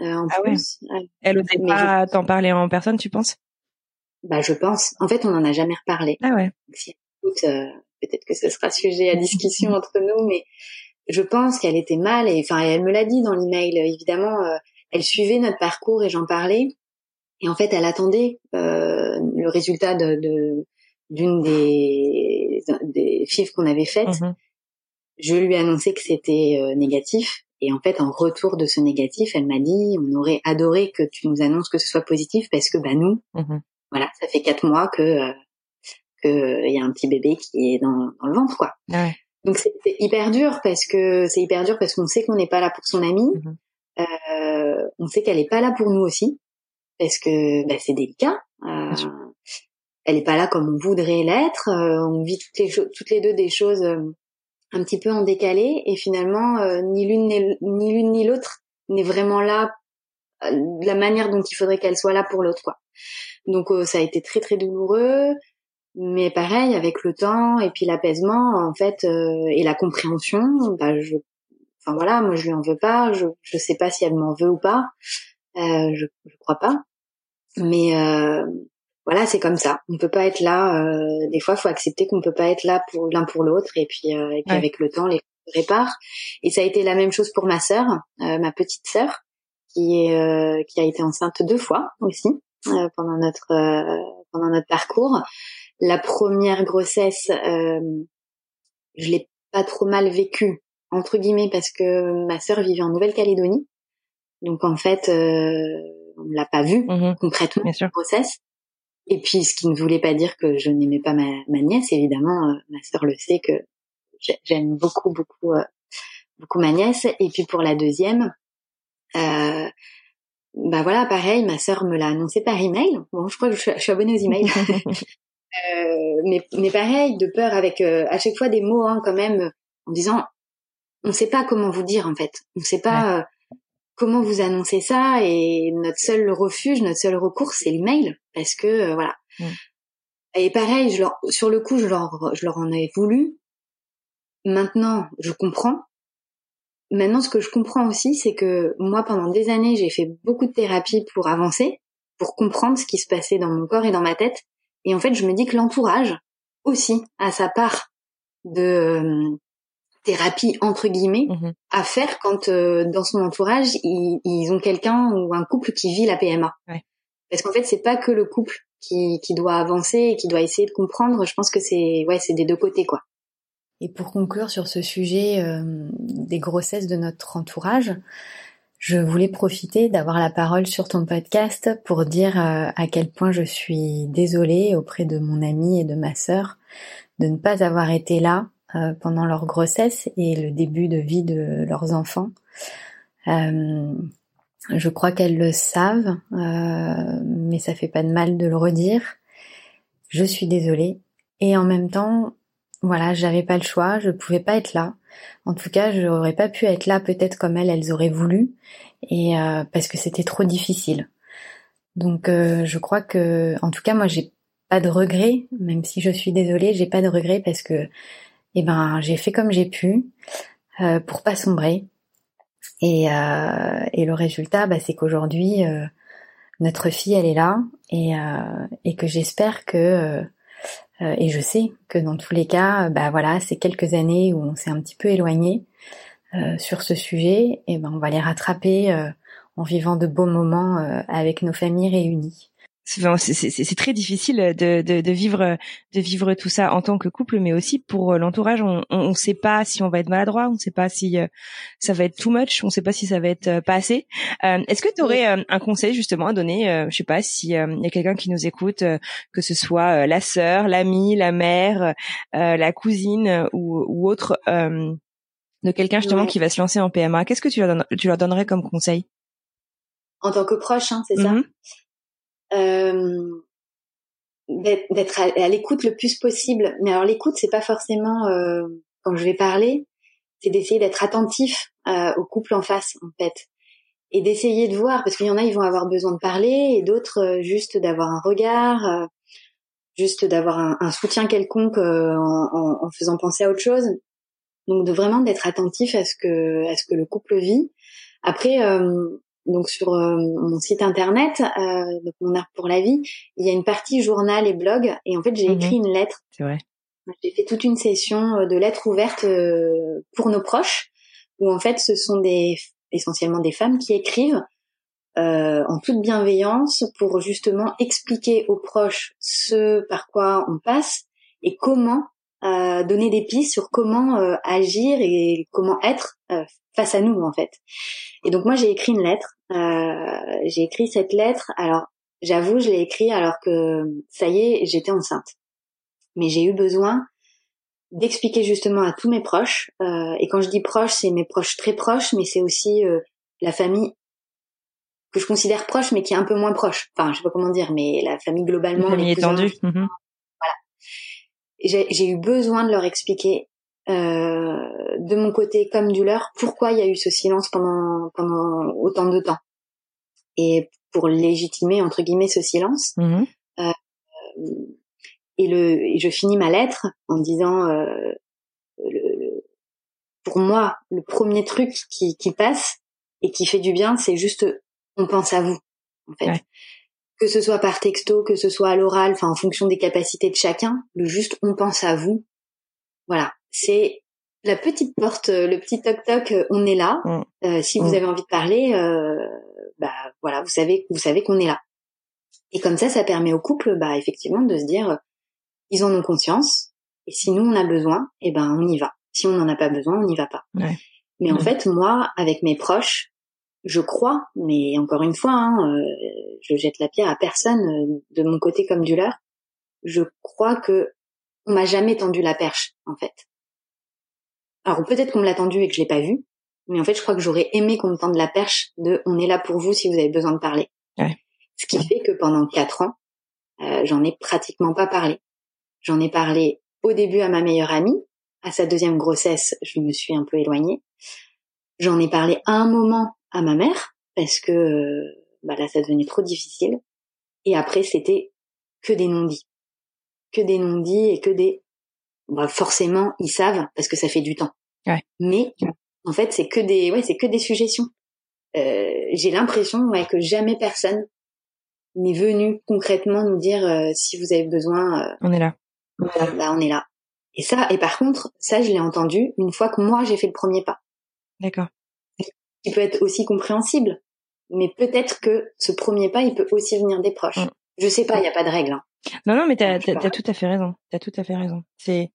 euh, en ah plus. Elle osait pas t'en parler en personne, tu penses? Bah, je pense. En fait, on en a jamais reparlé. Ah ouais. si euh, peut-être que ce sera sujet à discussion entre nous, mais je pense qu'elle était mal et enfin, elle me l'a dit dans l'email. Évidemment, euh, elle suivait notre parcours et j'en parlais. Et en fait, elle attendait euh, le résultat de d'une des des FIV qu'on avait faites. Mmh je lui ai annoncé que c'était négatif et en fait, en retour de ce négatif, elle m'a dit, on aurait adoré que tu nous annonces que ce soit positif parce que bah nous, mhm. voilà, ça fait quatre mois que euh, que il y a un petit bébé qui est dans, dans le ventre, quoi. Ouais. Donc c'est hyper dur parce que c'est hyper dur parce qu'on sait qu'on n'est pas là pour son amie, mhm. euh, on sait qu'elle est pas là pour nous aussi parce que bah, c'est délicat. Euh, elle est pas là comme on voudrait l'être. Euh, on vit toutes les toutes les deux des choses euh, un petit peu en décalé et finalement euh, ni l'une ni l'une ni l'autre n'est vraiment là euh, de la manière dont il faudrait qu'elle soit là pour l'autre quoi. Donc euh, ça a été très très douloureux mais pareil avec le temps et puis l'apaisement en fait et la compréhension bah je enfin voilà moi je lui en veux pas je je sais pas si elle m'en veut ou pas je je crois pas mais voilà, c'est comme ça. On peut pas être là. Euh, des fois, faut accepter qu'on peut pas être là pour l'un pour l'autre, et puis, euh, et puis avec le temps, les réparent. Et ça a été la même chose pour ma sœur, euh, ma petite sœur, qui est qui a été enceinte deux fois aussi pendant notre pendant notre parcours. La première grossesse, je l'ai pas trop mal vécue entre guillemets parce que ma sœur vivait en Nouvelle-Calédonie, donc en fait, on l'a pas vue mmh concrètement la grossesse. Et puis, ce qui ne voulait pas dire que je n'aimais pas ma, ma, nièce, évidemment, euh, ma sœur le sait que j'aime beaucoup, beaucoup, euh, beaucoup ma nièce. Et puis pour la deuxième, euh, bah voilà, pareil, ma sœur me l'a annoncé par email. Bon, je crois que je suis abonnée aux emails. euh, mais, mais pareil, de peur avec euh, à chaque fois des mots hein, quand même, en disant, on ne sait pas comment vous dire en fait. On ne sait pas euh, comment vous annoncer ça et notre seul refuge, notre seul recours, c'est l'email parce que euh, voilà. Et pareil, je leur, sur le coup, je leur, je leur en ai voulu. Maintenant, je comprends. Maintenant, ce que je comprends aussi, c'est que moi, pendant des années, j'ai fait beaucoup de thérapie pour avancer, pour comprendre ce qui se passait dans mon corps et dans ma tête. Et en fait, je me dis que l'entourage aussi a sa part de euh, thérapie entre guillemets Mhm. à faire quand euh, dans son entourage ils, ils ont quelqu'un ou un couple qui vit la PMA. Ouais. Parce qu'en fait, c'est pas que le couple qui, qui doit avancer et qui doit essayer de comprendre. Je pense que c'est ouais, c'est des deux côtés quoi. Et pour conclure sur ce sujet euh, des grossesses de notre entourage, je voulais profiter d'avoir la parole sur ton podcast pour dire euh, à quel point je suis désolée auprès de mon ami et de ma sœur de ne pas avoir été là euh, pendant leur grossesse et le début de vie de leurs enfants. Euh, je crois qu'elles le savent, mais ça fait pas de mal de le redire. Je suis désolée. Et en même temps, voilà, j'avais pas le choix, je pouvais pas être là. En tout cas, je n'aurais pas pu être là peut-être comme elles, elles auraient voulu, et euh, parce que c'était trop difficile. Donc, euh, je crois que, en tout cas, moi, j'ai pas de regrets, même si je suis désolée, j'ai pas de regrets parce que, eh ben, j'ai fait comme j'ai pu euh, pour pas sombrer. Et, euh, et le résultat, bah, c'est qu'aujourd'hui, notre fille, elle est là, et, et que j'espère que euh, et je sais que dans tous les cas, euh, bah voilà, ces quelques années où on s'est un petit peu éloigné euh, sur ce sujet, et ben on va les rattraper en vivant de beaux moments avec nos familles réunies. C'est très difficile de, de, de vivre de vivre tout ça en tant que couple, mais aussi pour euh, l'entourage. On ne sait pas si on va être maladroit, on ne sait pas si euh, ça va être too much, on ne sait pas si ça va être euh, pas assez. Euh, Est-ce que tu aurais euh, un conseil justement à donner euh, Je sais pas si euh, il y a quelqu'un qui nous écoute, euh, que ce soit euh, la sœur, l'amie, la mère, euh, la cousine euh, ou, ou autre. euh, de quelqu'un justement Ouais. qui va se lancer en PMA, qu'est-ce que tu leur, donnes- tu leur donnerais comme conseil? En tant que proche, hein, c'est ça? Euh, d'être d'être à, l'écoute le plus possible. Mais alors l'écoute, c'est pas forcément euh, quand je vais parler, c'est d'essayer d'être attentif euh, au couple en face, en fait, et d'essayer de voir, parce qu'il y en a, ils vont avoir besoin de parler, et d'autres euh, juste d'avoir un regard, euh, juste d'avoir un, soutien quelconque euh, en, en- faisant penser à autre chose. Donc de vraiment d'être attentif à ce que à ce que le couple vit. Après, euh, donc sur euh, mon site internet, euh, donc mon art pour la vie, il y a une partie journal et blog, et en fait j'ai Mhm. écrit une lettre. C'est vrai. J'ai fait toute une session euh, de lettres ouvertes euh, pour nos proches, où en fait ce sont des essentiellement des femmes qui écrivent euh, en toute bienveillance pour justement expliquer aux proches ce par quoi on passe et comment euh, donner des pistes sur comment euh, agir et comment être euh, face à nous en fait. Et donc moi j'ai écrit une lettre. Euh, j'ai écrit cette lettre. Alors j'avoue je l'ai écrit alors que ça y est j'étais enceinte. Mais j'ai eu besoin d'expliquer justement à tous mes proches. euh, et quand je dis proches, c'est mes proches très proches, mais c'est aussi euh, la famille que je considère proche, mais qui est un peu moins proche. Enfin, je sais pas comment dire, mais la famille globalement. Une famille étendue. J'ai eu besoin de leur expliquer euh, de mon côté comme du leur pourquoi il y a eu ce silence pendant pendant autant de temps et pour légitimer entre guillemets ce silence Mhm. et le et je finis ma lettre en disant euh, le- le- pour moi le premier truc qui qui passe et qui fait du bien c'est juste on pense à vous en fait Ouais. Que ce soit par texto que ce soit à l'oral enfin en fonction des capacités de chacun le juste on pense à vous voilà c'est la petite porte euh, le petit toc toc euh, on est là Mm. Euh, si vous Mm. avez envie de parler euh, bah voilà vous savez vous savez qu'on est là et comme ça ça permet au couple bah effectivement de se dire ils en ont conscience et si nous on a besoin eh ben on y va si on n'en a pas besoin on n'y va pas Ouais. mais en Mm. fait moi avec mes proches je crois mais encore une fois hein, euh, je jette la pierre à personne euh, de mon côté comme du leur je crois que on m'a jamais tendu la perche en fait alors peut-être qu'on me l'a tendu et que je l'ai pas vu Mais en fait, je crois que j'aurais aimé qu'on me tende la perche de on est là pour vous si vous avez besoin de parler. Ouais. Ce qui fait que pendant quatre ans, euh, j'en ai pratiquement pas parlé. J'en ai parlé au début à ma meilleure amie. À sa deuxième grossesse, je me suis un peu éloignée. J'en ai parlé à un moment à ma mère parce que bah là, ça devenait trop difficile. Et après, c'était que des non-dits, que des non-dits et que des bah forcément ils savent parce que ça fait du temps. Ouais. Mais en fait, c'est que des ouais, c'est que des suggestions. Euh, j'ai l'impression ouais que jamais personne n'est venu concrètement nous dire euh, si vous avez besoin. Euh, on est là. Voilà, bah, on est là. Et ça, et par contre, ça, je l'ai entendu une fois que moi j'ai fait le premier pas. D'accord. Qui peut être aussi compréhensible, mais peut-être que ce premier pas, il peut aussi venir des proches. Mm. Je sais pas, il y a pas de règle. Hein. Non, non, mais t'as as, tout à fait raison. T'as tout à fait raison. C'est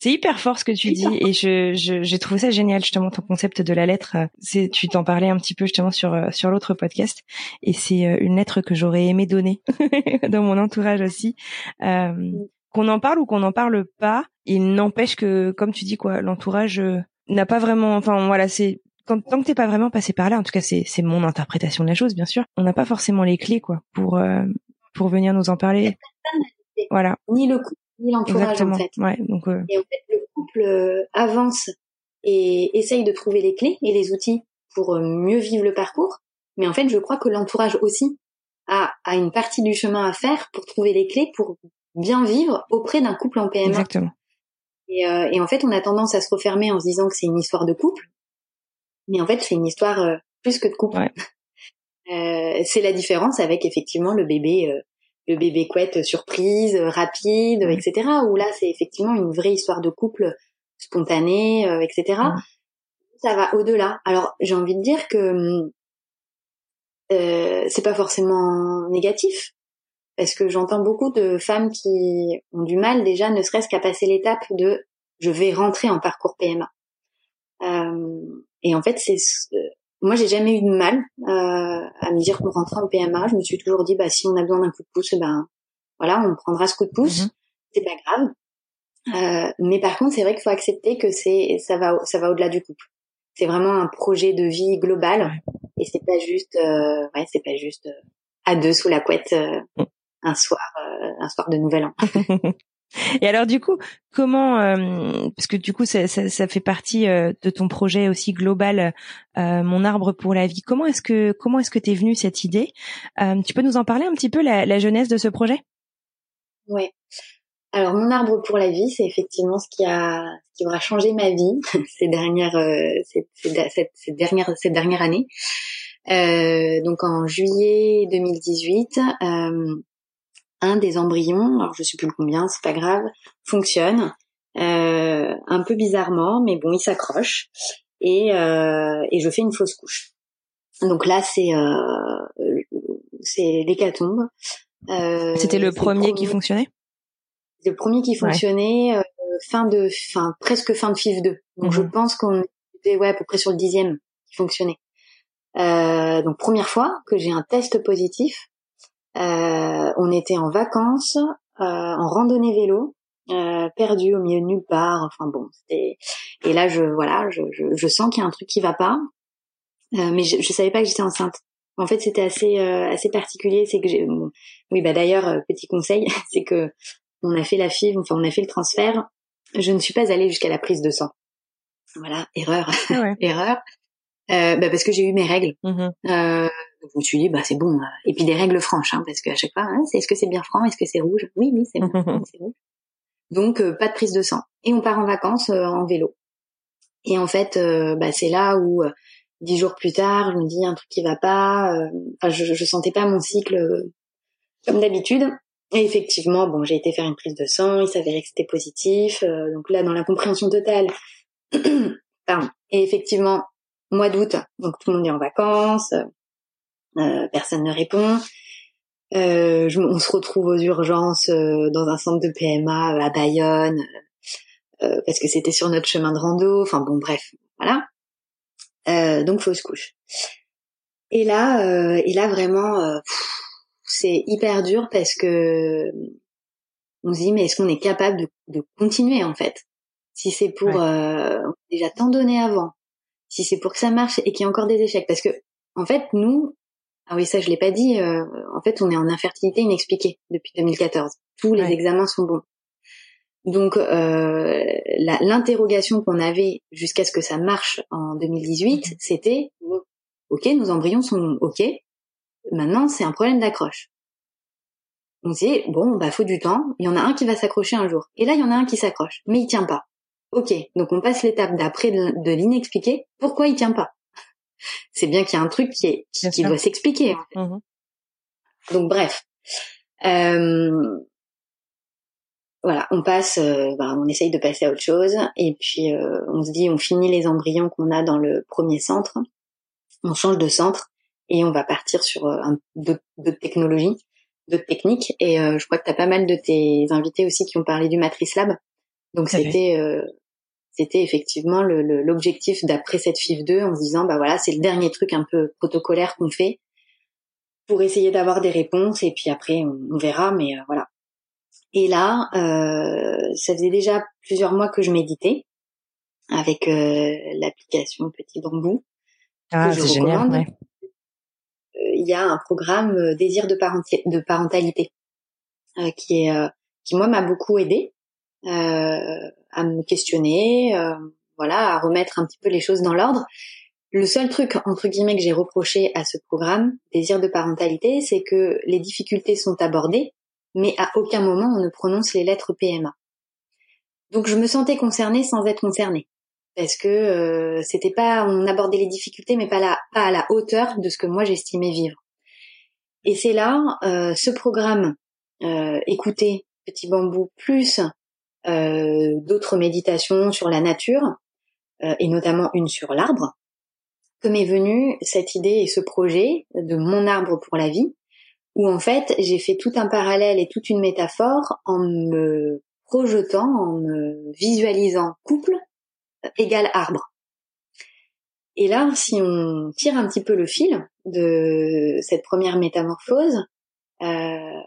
c'est hyper fort ce que tu dis et je j'ai trouvé ça génial justement ton concept de la lettre. C'est tu t'en parlais un petit peu justement sur sur l'autre podcast et c'est euh, une lettre que j'aurais aimé donner dans mon entourage aussi. Euh, qu'on en parle ou qu'on n'en parle pas, il n'empêche que comme tu dis quoi, l'entourage euh, n'a pas vraiment. Enfin voilà, c'est quand, tant que t'es pas vraiment passé par là, en tout cas c'est c'est mon interprétation de la chose bien sûr. On n'a pas forcément les clés quoi pour euh, pour venir nous en parler. Voilà. Ni le couple ni l'entourage en fait. Ouais, donc, euh... Et en fait, le couple euh, avance et essaye de trouver les clés et les outils pour euh, mieux vivre le parcours. Mais en fait, je crois que l'entourage aussi a, a une partie du chemin à faire pour trouver les clés pour bien vivre auprès d'un couple en PMA. Exactement. Et, euh, et, en fait, on a tendance à se refermer en se disant que c'est une histoire de couple, mais en fait, c'est une histoire euh, plus que de couple. Ouais. Euh, c'est la différence avec effectivement le bébé le bébé couette surprise, rapide, etc. Où là, c'est effectivement une vraie histoire de couple spontanée, euh, etc. Ça va au-delà. Alors, j'ai envie de dire que euh, c'est pas forcément négatif, parce que j'entends beaucoup de femmes qui ont du mal déjà, ne serait-ce qu'à passer l'étape de je vais rentrer en parcours PMA. Euh, et en fait, c'est moi, j'ai jamais eu de mal euh, à me dire qu'on rentrait en PMA. Je me suis toujours dit, bah si on a besoin d'un coup de pouce, ben voilà, on prendra ce coup de pouce. Mhm. C'est pas grave. Euh, mais par contre, c'est vrai qu'il faut accepter que c'est ça va ça va au-delà du couple. C'est vraiment un projet de vie global et c'est pas juste euh, ouais, c'est pas juste euh, à deux sous la couette euh, mm. un soir un soir de Nouvel An. Et alors du coup, comment, euh, parce que du coup ça, ça, ça fait partie euh, de ton projet aussi global, euh, mon arbre pour la vie. Comment est-ce que comment est-ce que t'es venue cette idée? Tu peux nous en parler un petit peu la, la jeunesse de ce projet? Oui. Alors mon arbre pour la vie, c'est effectivement ce qui a ce qui aura changé ma vie ces dernières ces, cette, cette dernière cette dernière année. donc en juillet 2018 un des embryons, alors je sais plus combien, c'est pas grave, fonctionne euh, un peu bizarrement, mais bon, il s'accroche et euh, et je fais une fausse couche. Donc là, c'est euh, c'est l'hécatombe. Euh, C'était le premier, qui fonctionnait? Le premier qui fonctionnait euh, fin de, fin presque fin de FIV 2. Donc je mhm. pense qu'on était ouais à peu près sur le dixième qui fonctionnait. Euh, donc première fois que j'ai un test positif on était en vacances, euh, en randonnée vélo, euh, perdu au milieu de nulle part. Enfin bon, et là je voilà, je, je, sens qu'il y a un truc qui va pas, mais je, je savais pas que j'étais enceinte. En fait, c'était assez assez particulier. C'est que j'ai oui bah d'ailleurs petit conseil, c'est que on a fait la FIV, enfin on a fait le transfert. Je ne suis pas allée jusqu'à la prise de sang. Voilà, erreur, erreur. Euh, bah parce que j'ai eu mes règles. Mmh euh, je me suis dit bah c'est bon. Et puis des règles franches, hein, parce qu'à chaque fois, hein, c'est est-ce que c'est bien franc, est-ce que c'est rouge? Oui, oui, c'est bon, c'est rouge. Donc euh, pas de prise de sang. Et on part en vacances euh, en vélo. Et en fait, euh, bah, c'est là où dix jours plus tard, je me dis un truc qui va pas. Enfin, je, je sentais pas mon cycle comme d'habitude. Et effectivement, bon, j'ai été faire une prise de sang, il s'avérait que c'était positif. donc là, dans la compréhension totale, pardon. Et effectivement, mois d'août, donc tout le monde est en vacances, euh, personne ne répond. Euh, on se retrouve aux urgences euh, dans un centre de PMA à Bayonne parce que c'était sur notre chemin de rando. Enfin bon, bref, voilà. donc fausse couche. Et là, et là vraiment, c'est hyper dur parce que on se dit mais est-ce qu'on est capable de, continuer en fait? Si c'est pour déjà tant donné avant, si c'est pour que ça marche et qu'il y a encore des échecs, parce que en fait nous, ah oui ça je l'ai pas dit, euh, en fait on est en infertilité inexpliquée depuis 2014. Tous les examens sont bons. Donc euh, l'interrogation qu'on avait jusqu'à ce que ça marche en 2018, mhm. c'était ok nos embryons sont ok, maintenant c'est un problème d'accroche. On se dit bon bah faut du temps, il y en a un qui va s'accrocher un jour, et là il y en a un qui s'accroche, mais il tient pas. Ok, donc on passe l'étape d'après de, l'inexpliqué. Pourquoi il tient pas? C'est bien qu'il y a un truc qui est qui, doit s'expliquer. Mhm. Donc bref, euh, voilà, on passe, euh, bah, on essaye de passer à autre chose, et puis euh, on se dit, on finit les embryons qu'on a dans le premier centre, on change de centre et on va partir sur d'autres technologies, d'autres techniques. Et je crois que tu as pas mal de tes invités aussi qui ont parlé du Matrice Lab. Donc c'était c'était effectivement l'objectif d'après cette FIF 2 en se disant bah voilà c'est le dernier truc un peu protocolaire qu'on fait pour essayer d'avoir des réponses et puis après on, verra mais voilà et là, euh, ça faisait déjà plusieurs mois que je méditais avec euh, l'application Petit Bambou. Ah, c'est génial. Ouais. Euh, il y a un programme euh, désir de, de parentalité qui est qui moi m'a beaucoup aidé à me questionner, voilà, à remettre un petit peu les choses dans l'ordre. Le seul truc entre guillemets que j'ai reproché à ce programme désir de parentalité, c'est que les difficultés sont abordées, mais à aucun moment on ne prononce les lettres PMA. Donc je me sentais concernée sans être concernée parce que euh, c'était pas on abordait les difficultés mais pas, la, pas à la hauteur de ce que moi j'estimais vivre. Et c'est là euh, ce programme euh, écouter petit bambou plus euh, d'autres méditations sur la nature et notamment une sur l'arbre que m'est venue cette idée et ce projet de mon arbre pour la vie où en fait j'ai fait tout un parallèle et toute une métaphore en me projetant, en me visualisant couple euh, égal arbre. Et là, si on tire un petit peu le fil de cette première métamorphose, euh,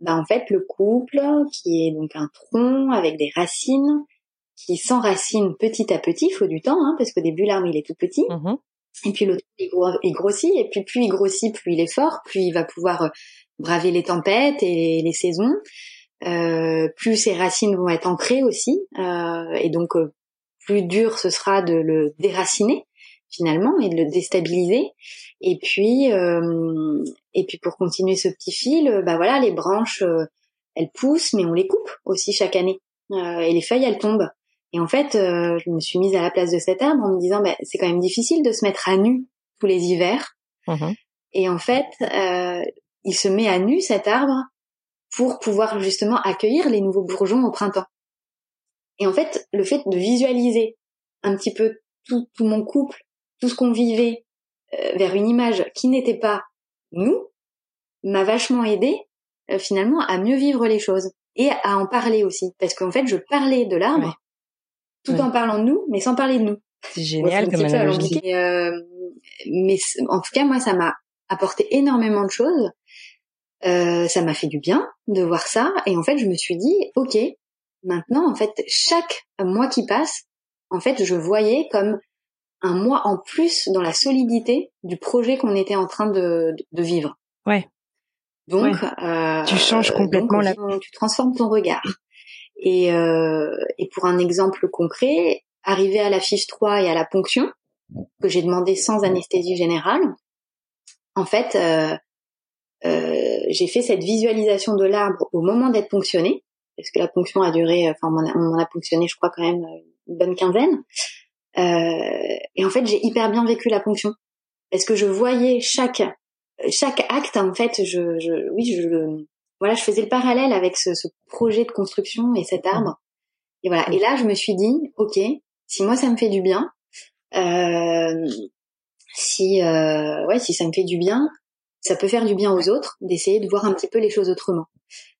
bah en fait le couple qui est donc un tronc avec des racines qui s'enracine petit à petit, il faut du temps, hein, parce qu'au début l'arbre il est tout petit, mmh et puis l'autre il, grossit, et puis plus il grossit, plus il est fort, plus il va pouvoir euh, braver les tempêtes et les saisons. Euh, plus ses racines vont être ancrées aussi, euh, et donc euh, plus dur ce sera de le déraciner finalement et de le déstabiliser. Et puis, euh, et puis pour continuer ce petit fil, bah voilà, les branches, elles poussent, mais on les coupe aussi chaque année, et les feuilles elles tombent. Et en fait, euh, je me suis mise à la place de cet arbre en me disant, bah, c'est quand même difficile de se mettre à nu tous les hivers. Mmh et en fait, euh, il se met à nu cet arbre pour pouvoir justement accueillir les nouveaux bourgeons au printemps. Et en fait, le fait de visualiser un petit peu tout, tout mon couple, tout ce qu'on vivait euh, vers une image qui n'était pas nous, m'a vachement aidé euh, finalement à mieux vivre les choses et à en parler aussi. Parce qu'en fait, je parlais de l'arbre tout en parlant de nous, mais sans parler de nous. C'est génial comme analogie. Euh, mais en tout cas, moi, ça m'a apporté énormément de choses. Euh, ça m'a fait du bien de voir ça. Et en fait, je me suis dit, ok, maintenant, en fait, chaque mois qui passe, en fait, je voyais comme un mois en plus dans la solidité du projet qu'on était en train de, de, vivre. Ouais. Donc, Euh, tu changes complètement la. Tu transformes ton regard. Et, euh, et pour un exemple concret, arrivé à la fiche 3 et à la ponction, que j'ai demandé sans anesthésie générale, en fait, euh, euh, j'ai fait cette visualisation de l'arbre au moment d'être ponctionné, parce que la ponction a duré, enfin on m'en a, ponctionné je crois quand même une bonne quinzaine. Euh, et en fait, j'ai hyper bien vécu la ponction, parce que je voyais chaque chaque acte en fait, je, je oui, je voilà, je faisais le parallèle avec ce, ce projet de construction et cet arbre. Et voilà. Et là, je me suis dit, ok, si moi ça me fait du bien, euh, si euh, ouais, si ça me fait du bien, ça peut faire du bien aux autres d'essayer de voir un petit peu les choses autrement.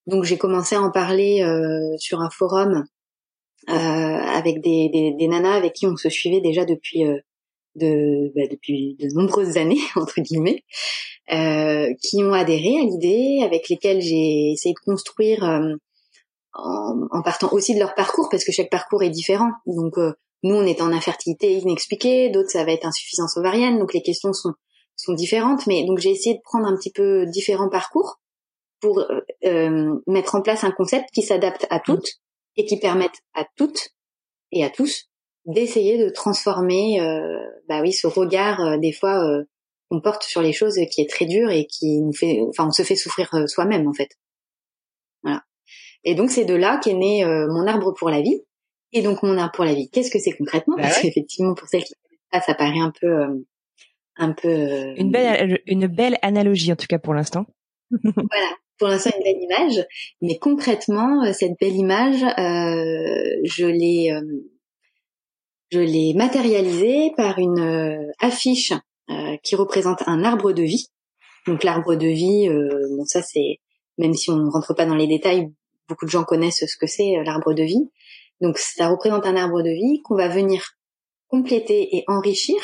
Donc j'ai commencé à en parler euh, sur un forum avec des, des, des, nanas avec qui on se suivait déjà depuis euh, de bah, depuis de nombreuses années entre guillemets euh, qui ont adhéré à l'idée, avec lesquels j'ai essayé de construire euh, en, en, partant aussi de leur parcours, parce que chaque parcours est différent. Donc, euh, nous, on est en infertilité inexpliquée, d'autres, ça va être insuffisance ovarienne. Donc, les questions sont, sont différentes. Mais donc, j'ai essayé de prendre un petit peu différents parcours pour euh, euh mettre en place un concept qui s'adapte à toutes et qui permette à toutes et à tous d'essayer de transformer, euh, bah oui, ce regard euh, des fois euh, qu'on porte sur les choses qui est très dur et qui nous fait, enfin, on se fait souffrir soi-même en fait. Voilà. Et donc c'est de là qu'est né mon arbre pour la vie. Et donc mon arbre pour la vie, qu'est-ce que c'est concrètement? Bah Parce qu'effectivement, pour celles qui ça, ça paraît un peu, un peu. Une belle, une belle analogie en tout cas pour l'instant. voilà pour l'instant une belle image, mais concrètement, euh, cette belle image, euh, je l'ai, euh, je l'ai matérialisée par une affiche qui représente un arbre de vie. Donc l'arbre de vie, bon ça c'est, même si on ne rentre pas dans les détails, beaucoup de gens connaissent ce que c'est l'arbre de vie. Donc ça représente un arbre de vie qu'on va venir compléter et enrichir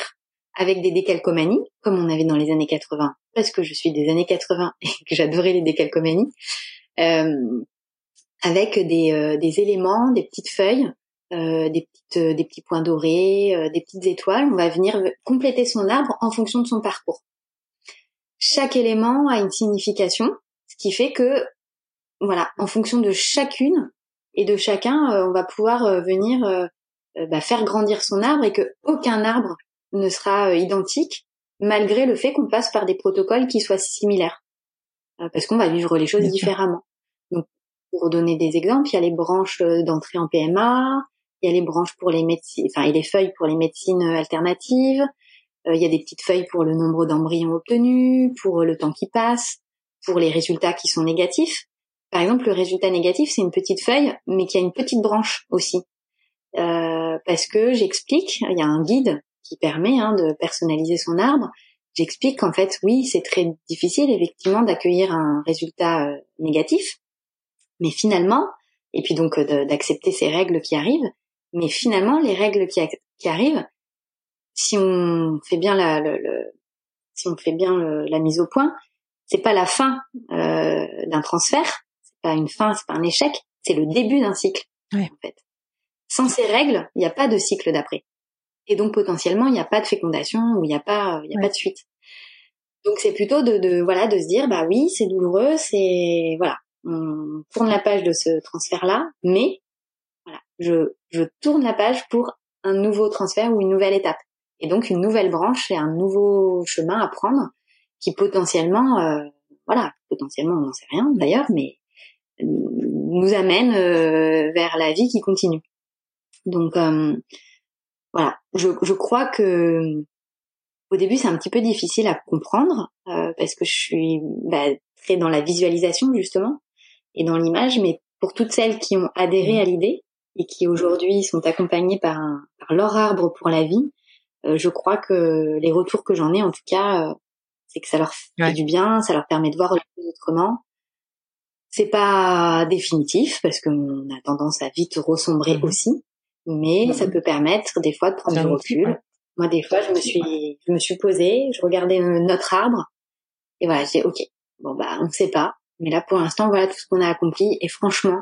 avec des décalcomanies, comme on avait dans les années 80, parce que je suis des années 80 et que j'adorais les décalcomanies, euh, avec des, euh, éléments, des petites feuilles, euh, euh, des petits points dorés, des petites étoiles. On va venir compléter son arbre en fonction de son parcours. Chaque élément a une signification, ce qui fait que, voilà, en fonction de chacune et de chacun, on va pouvoir venir bah, faire grandir son arbre et que aucun arbre ne sera identique malgré le fait qu'on passe par des protocoles qui soient similaires euh, parce qu'on va vivre les choses différemment. Donc pour donner des exemples, il y a les branches euh, d'entrée en PMA, il y a les branches pour les médecines, enfin et les feuilles pour les médecines alternatives, il y a des petites feuilles pour le nombre d'embryons obtenus, pour le temps qui passe, pour les résultats qui sont négatifs. Par exemple, le résultat négatif, c'est une petite feuille, mais qui a une petite branche aussi. Euh, parce que j'explique, il y a un guide qui permet hein, de personnaliser son arbre. J'explique qu'en fait, oui, c'est très difficile effectivement d'accueillir un résultat euh, négatif, mais finalement, et puis donc euh, d'accepter ces règles qui arrivent, mais finalement, les règles qui, qui arrivent, si on fait bien la, le, si on fait bien la mise au point, c'est pas la fin euh, d'un transfert, c'est pas une fin, c'est pas un échec, c'est le début d'un cycle. En fait. Sans ces règles, il n'y a pas de cycle d'après et donc potentiellement il n'y a pas de fécondation ou il n'y a pas il y a pas de suite. Donc c'est plutôt de, de, voilà de se dire bah oui c'est douloureux c'est voilà. On tourne la page de ce transfert là mais voilà je je tourne la page pour un nouveau transfert ou une nouvelle étape. Et donc une nouvelle branche et un nouveau chemin à prendre qui potentiellement euh, voilà potentiellement on n'en sait rien d'ailleurs mais euh, nous amène euh, vers la vie qui continue. Donc euh, voilà, je, je crois que au début c'est un petit peu difficile à comprendre euh, parce que je suis bah, très dans la visualisation justement et dans l'image, mais pour toutes celles qui ont adhéré mmh. à l'idée et qui aujourd'hui sont accompagnées par, par leur arbre pour la vie, euh, je crois que les retours que j'en ai en tout cas, euh, c'est que ça leur fait du bien, ça leur permet de voir autrement. C'est pas définitif parce qu'on a tendance à vite ressombrer mmh. aussi, mais ça peut permettre des fois de prendre du recul. Moi, des fois, je me suis, je me suis posée, je regardais notre arbre, et voilà, j'ai ok, bon bah, on ne sait pas, mais là, pour l'instant, voilà tout ce qu'on a accompli, et franchement,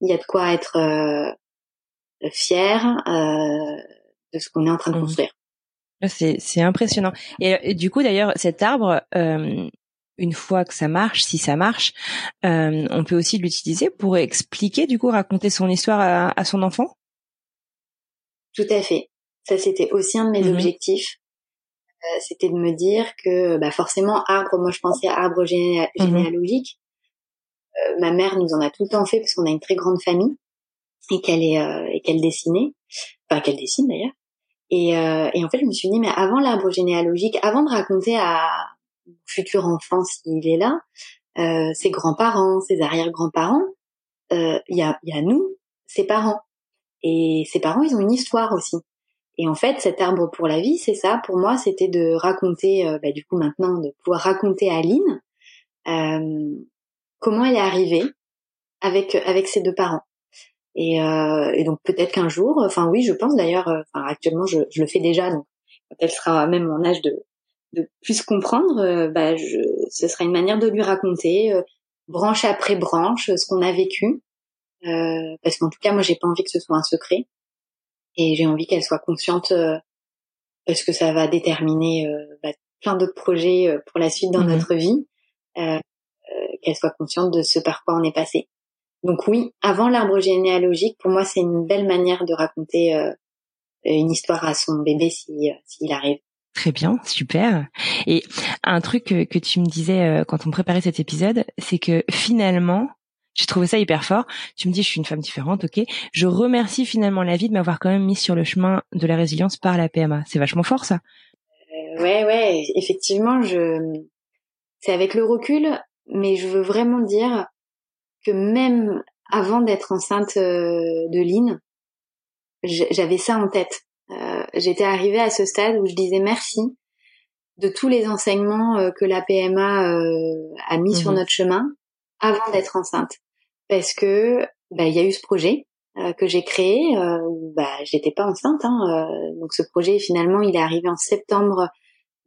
il y a de quoi être euh, fier euh, de ce qu'on est en train de mmh. construire. C'est c'est impressionnant. Et, du coup, d'ailleurs, cet arbre, euh, une fois que ça marche, si ça marche, euh, on peut aussi l'utiliser pour expliquer, du coup, raconter son histoire à, à son enfant? Tout à fait. Ça, c'était aussi un de mes mhm. objectifs. Euh, c'était de me dire que bah, forcément, arbre, moi je pensais à arbre mhm. généalogique. Euh, ma mère nous en a tout le temps fait parce qu'on a une très grande famille et qu'elle est euh, et qu'elle dessinait, enfin qu'elle dessine d'ailleurs. Et, et en fait, je me suis dit, mais avant l'arbre généalogique, avant de raconter à mon futur enfant s'il est là, ses grands-parents, ses arrière-grands-parents, il y a, y a nous, ses parents. Et ses parents, ils ont une histoire aussi. Et en fait, cet arbre pour la vie, c'est ça. Pour moi, c'était de raconter, euh, bah, du coup maintenant, de pouvoir raconter à Aline euh, comment elle est arrivée avec avec ses deux parents. Et, euh, et donc peut-être qu'un jour, enfin oui, je pense d'ailleurs, euh, enfin actuellement je, je, le fais déjà, donc quand elle sera même en âge de de plus comprendre, euh, bah je, ce sera une manière de lui raconter branche après branche ce qu'on a vécu euh, parce qu'en tout cas, moi, j'ai pas envie que ce soit un secret. et j'ai envie qu'elle soit consciente parce que ça va déterminer bah, plein d'autres projets pour la suite dans mmh notre vie. qu'elle soit consciente de ce par quoi on est passé. Donc oui, avant l'arbre généalogique, pour moi, c'est une belle manière de raconter euh, une histoire à son bébé si euh, s'il arrive. Très bien, super. Et un truc que, tu me disais euh, quand on préparait cet épisode, c'est que finalement, j'ai trouvé ça hyper fort. Tu me dis, je suis une femme différente, ok. Je remercie finalement la vie de m'avoir quand même mis sur le chemin de la résilience par la PMA. C'est vachement fort, ça. Euh, ouais, ouais, effectivement, je, c'est avec le recul, mais je veux vraiment dire que même avant d'être enceinte euh, de Lynn, j'avais ça en tête. Euh, J'étais arrivée à ce stade où je disais merci de tous les enseignements que la PMA a mis sur mhm. notre chemin avant d'être enceinte, parce que bah, il y a eu ce projet que j'ai créé où bah j'étais pas enceinte. Hein, donc ce projet finalement il est arrivé en septembre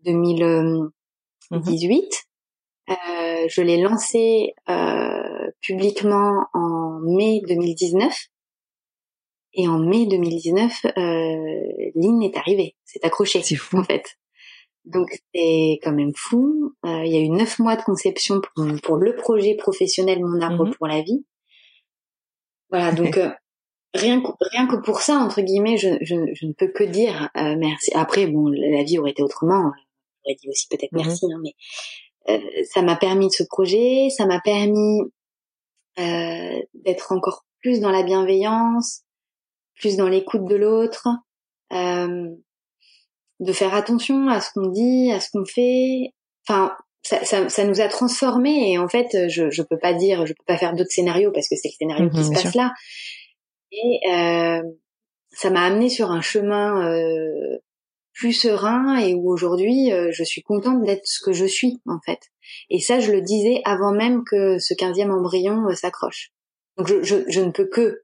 2018. Euh, je l'ai lancé euh, publiquement en mai 2019. Et en mai 2019, euh, Lynn est arrivée, c'est accroché. C'est fou en fait. Donc c'est quand même fou. Euh, il y a eu neuf mois de conception pour, pour le projet professionnel Mon arbre mhm. pour la vie. Voilà, donc euh, rien que, rien que pour ça entre guillemets, je, je, je ne peux que dire euh, merci. Après bon, la vie aurait été autrement. J'aurais dit aussi peut-être mhm. merci, hein, mais euh, ça m'a permis de ce projet, ça m'a permis euh, d'être encore plus dans la bienveillance, plus dans l'écoute de l'autre, euh, de faire attention à ce qu'on dit, à ce qu'on fait. Enfin, ça, ça, ça, nous a transformés et en fait, je je peux pas dire, je peux pas faire d'autres scénarios parce que c'est le scénario qui mhm, se passe là. Et euh, ça m'a amené sur un chemin euh, plus serein et où aujourd'hui euh, je suis contente d'être ce que je suis en fait. Et ça, je le disais avant même que ce quinzième embryon euh, s'accroche. Donc je, je, je, ne peux que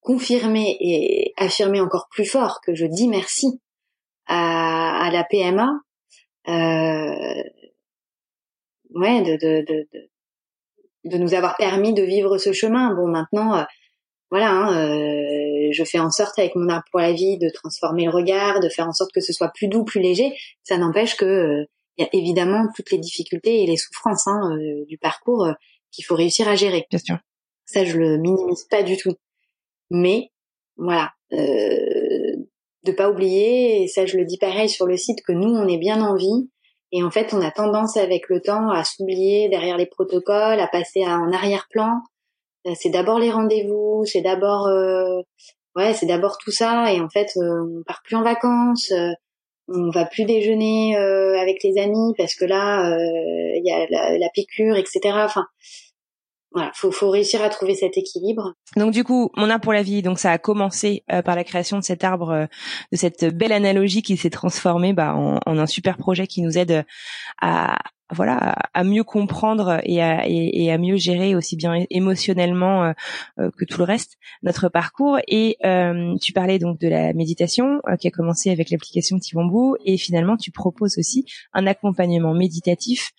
confirmer et affirmer encore plus fort que je dis merci à, à la PMA. Euh, ouais, de, de, de, de, nous avoir permis de vivre ce chemin. Bon, maintenant, euh, voilà, hein, euh, je fais en sorte avec mon arbre pour la vie de transformer le regard, de faire en sorte que ce soit plus doux, plus léger. Ça n'empêche que euh, il y a évidemment toutes les difficultés et les souffrances hein, euh, du parcours qu'il faut réussir à gérer. Bien sûr. Ça, je le minimise pas du tout. Mais voilà, euh, de pas oublier, et ça je le dis pareil sur le site, que nous on est bien en vie. Et en fait, on a tendance avec le temps à s'oublier derrière les protocoles, à passer en arrière-plan, euh, c'est d'abord les rendez-vous, c'est d'abord euh, ouais, c'est d'abord tout ça et en fait euh, on part plus en vacances, on va plus déjeuner avec les amis parce que là il y a la, la, piqûre, etc. Enfin voilà, faut, faut réussir à trouver cet équilibre. Donc du coup, mon arbre pour la vie, donc ça a commencé par la création de cet arbre, de cette belle analogie qui s'est transformée bah, en, en, un super projet qui nous aide à, voilà à mieux comprendre et à, et, à mieux gérer aussi bien émotionnellement euh, euh, que tout le reste notre parcours et euh, tu parlais donc de la méditation qui a commencé avec l'application Tivambou et finalement tu proposes aussi un accompagnement méditatif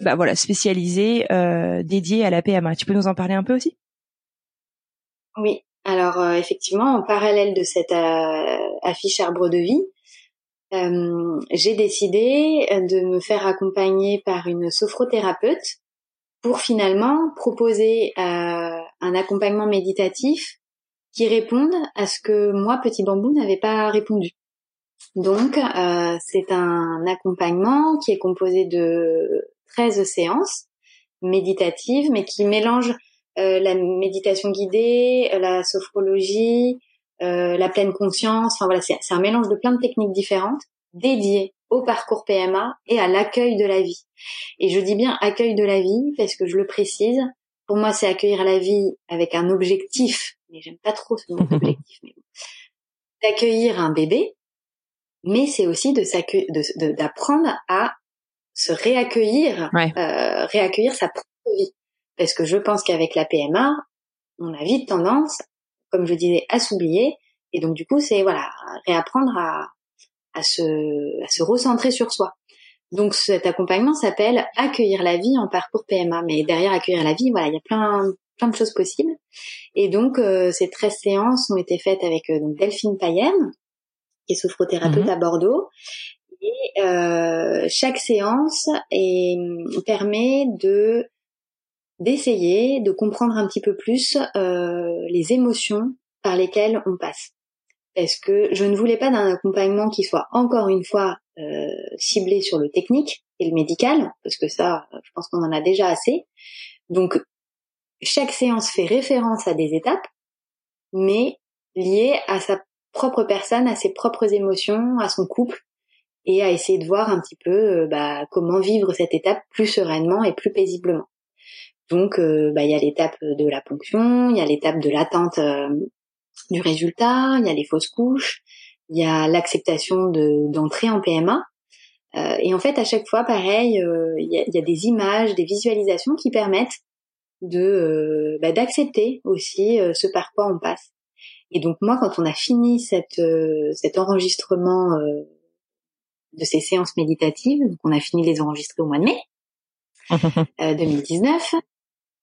bah voilà spécialisé dédié à la PMA tu peux nous en parler un peu aussi? Oui. Alors effectivement en parallèle de cette affiche arbre de vie euh, j'ai décidé de me faire accompagner par une sophrothérapeute pour finalement proposer euh, un accompagnement méditatif qui réponde à ce que moi, Petit Bambou, n'avais pas répondu. Donc, euh, c'est un accompagnement qui est composé de 13 séances méditatives, mais qui mélange la méditation guidée, la sophrologie, euh, la pleine conscience. Enfin voilà, c'est un mélange de plein de techniques différentes dédiées au parcours PMA et à l'accueil de la vie. Et je dis bien accueil de la vie parce que je le précise. Pour moi, c'est accueillir la vie avec un objectif, mais j'aime pas trop ce mot objectif, mais d'accueillir un bébé, mais c'est aussi de d'apprendre à se réaccueillir, euh, réaccueillir sa propre vie. Parce que je pense qu'avec la PMA, on a vite tendance comme je disais, à s'oublier. Et donc du coup, c'est voilà, réapprendre à, à se, à se recentrer sur soi. Donc cet accompagnement s'appelle accueillir la vie en parcours PMA. Mais derrière accueillir la vie, voilà, il y a plein plein de choses possibles. Et donc ces 13 séances ont été faites avec donc Delphine Payenne, qui est sophrothérapeute mhm. à Bordeaux. Et chaque séance est, permet de d'essayer de comprendre un petit peu plus les émotions par lesquelles on passe parce que je ne voulais pas d'un accompagnement qui soit encore une fois euh, ciblé sur le technique et le médical, parce que ça, je pense qu'on en a déjà assez. Donc, chaque séance fait référence à des étapes, mais liées à sa propre personne, à ses propres émotions, à son couple, et à essayer de voir un petit peu euh, bah, comment vivre cette étape plus sereinement et plus paisiblement. Donc, euh, bah, il y a l'étape de la ponction, il y a l'étape de l'attente du résultat, il y a les fausses couches, il y a l'acceptation de d'entrer en PMA. Euh, et en fait, à chaque fois, pareil, euh, il, y a, y, a, des images, des visualisations qui permettent de euh, bah, d'accepter aussi euh, ce par quoi on passe. Et donc moi, quand on a fini cette, cet enregistrement de ces séances méditatives, donc on a fini les enregistrer au mois de mai 2019,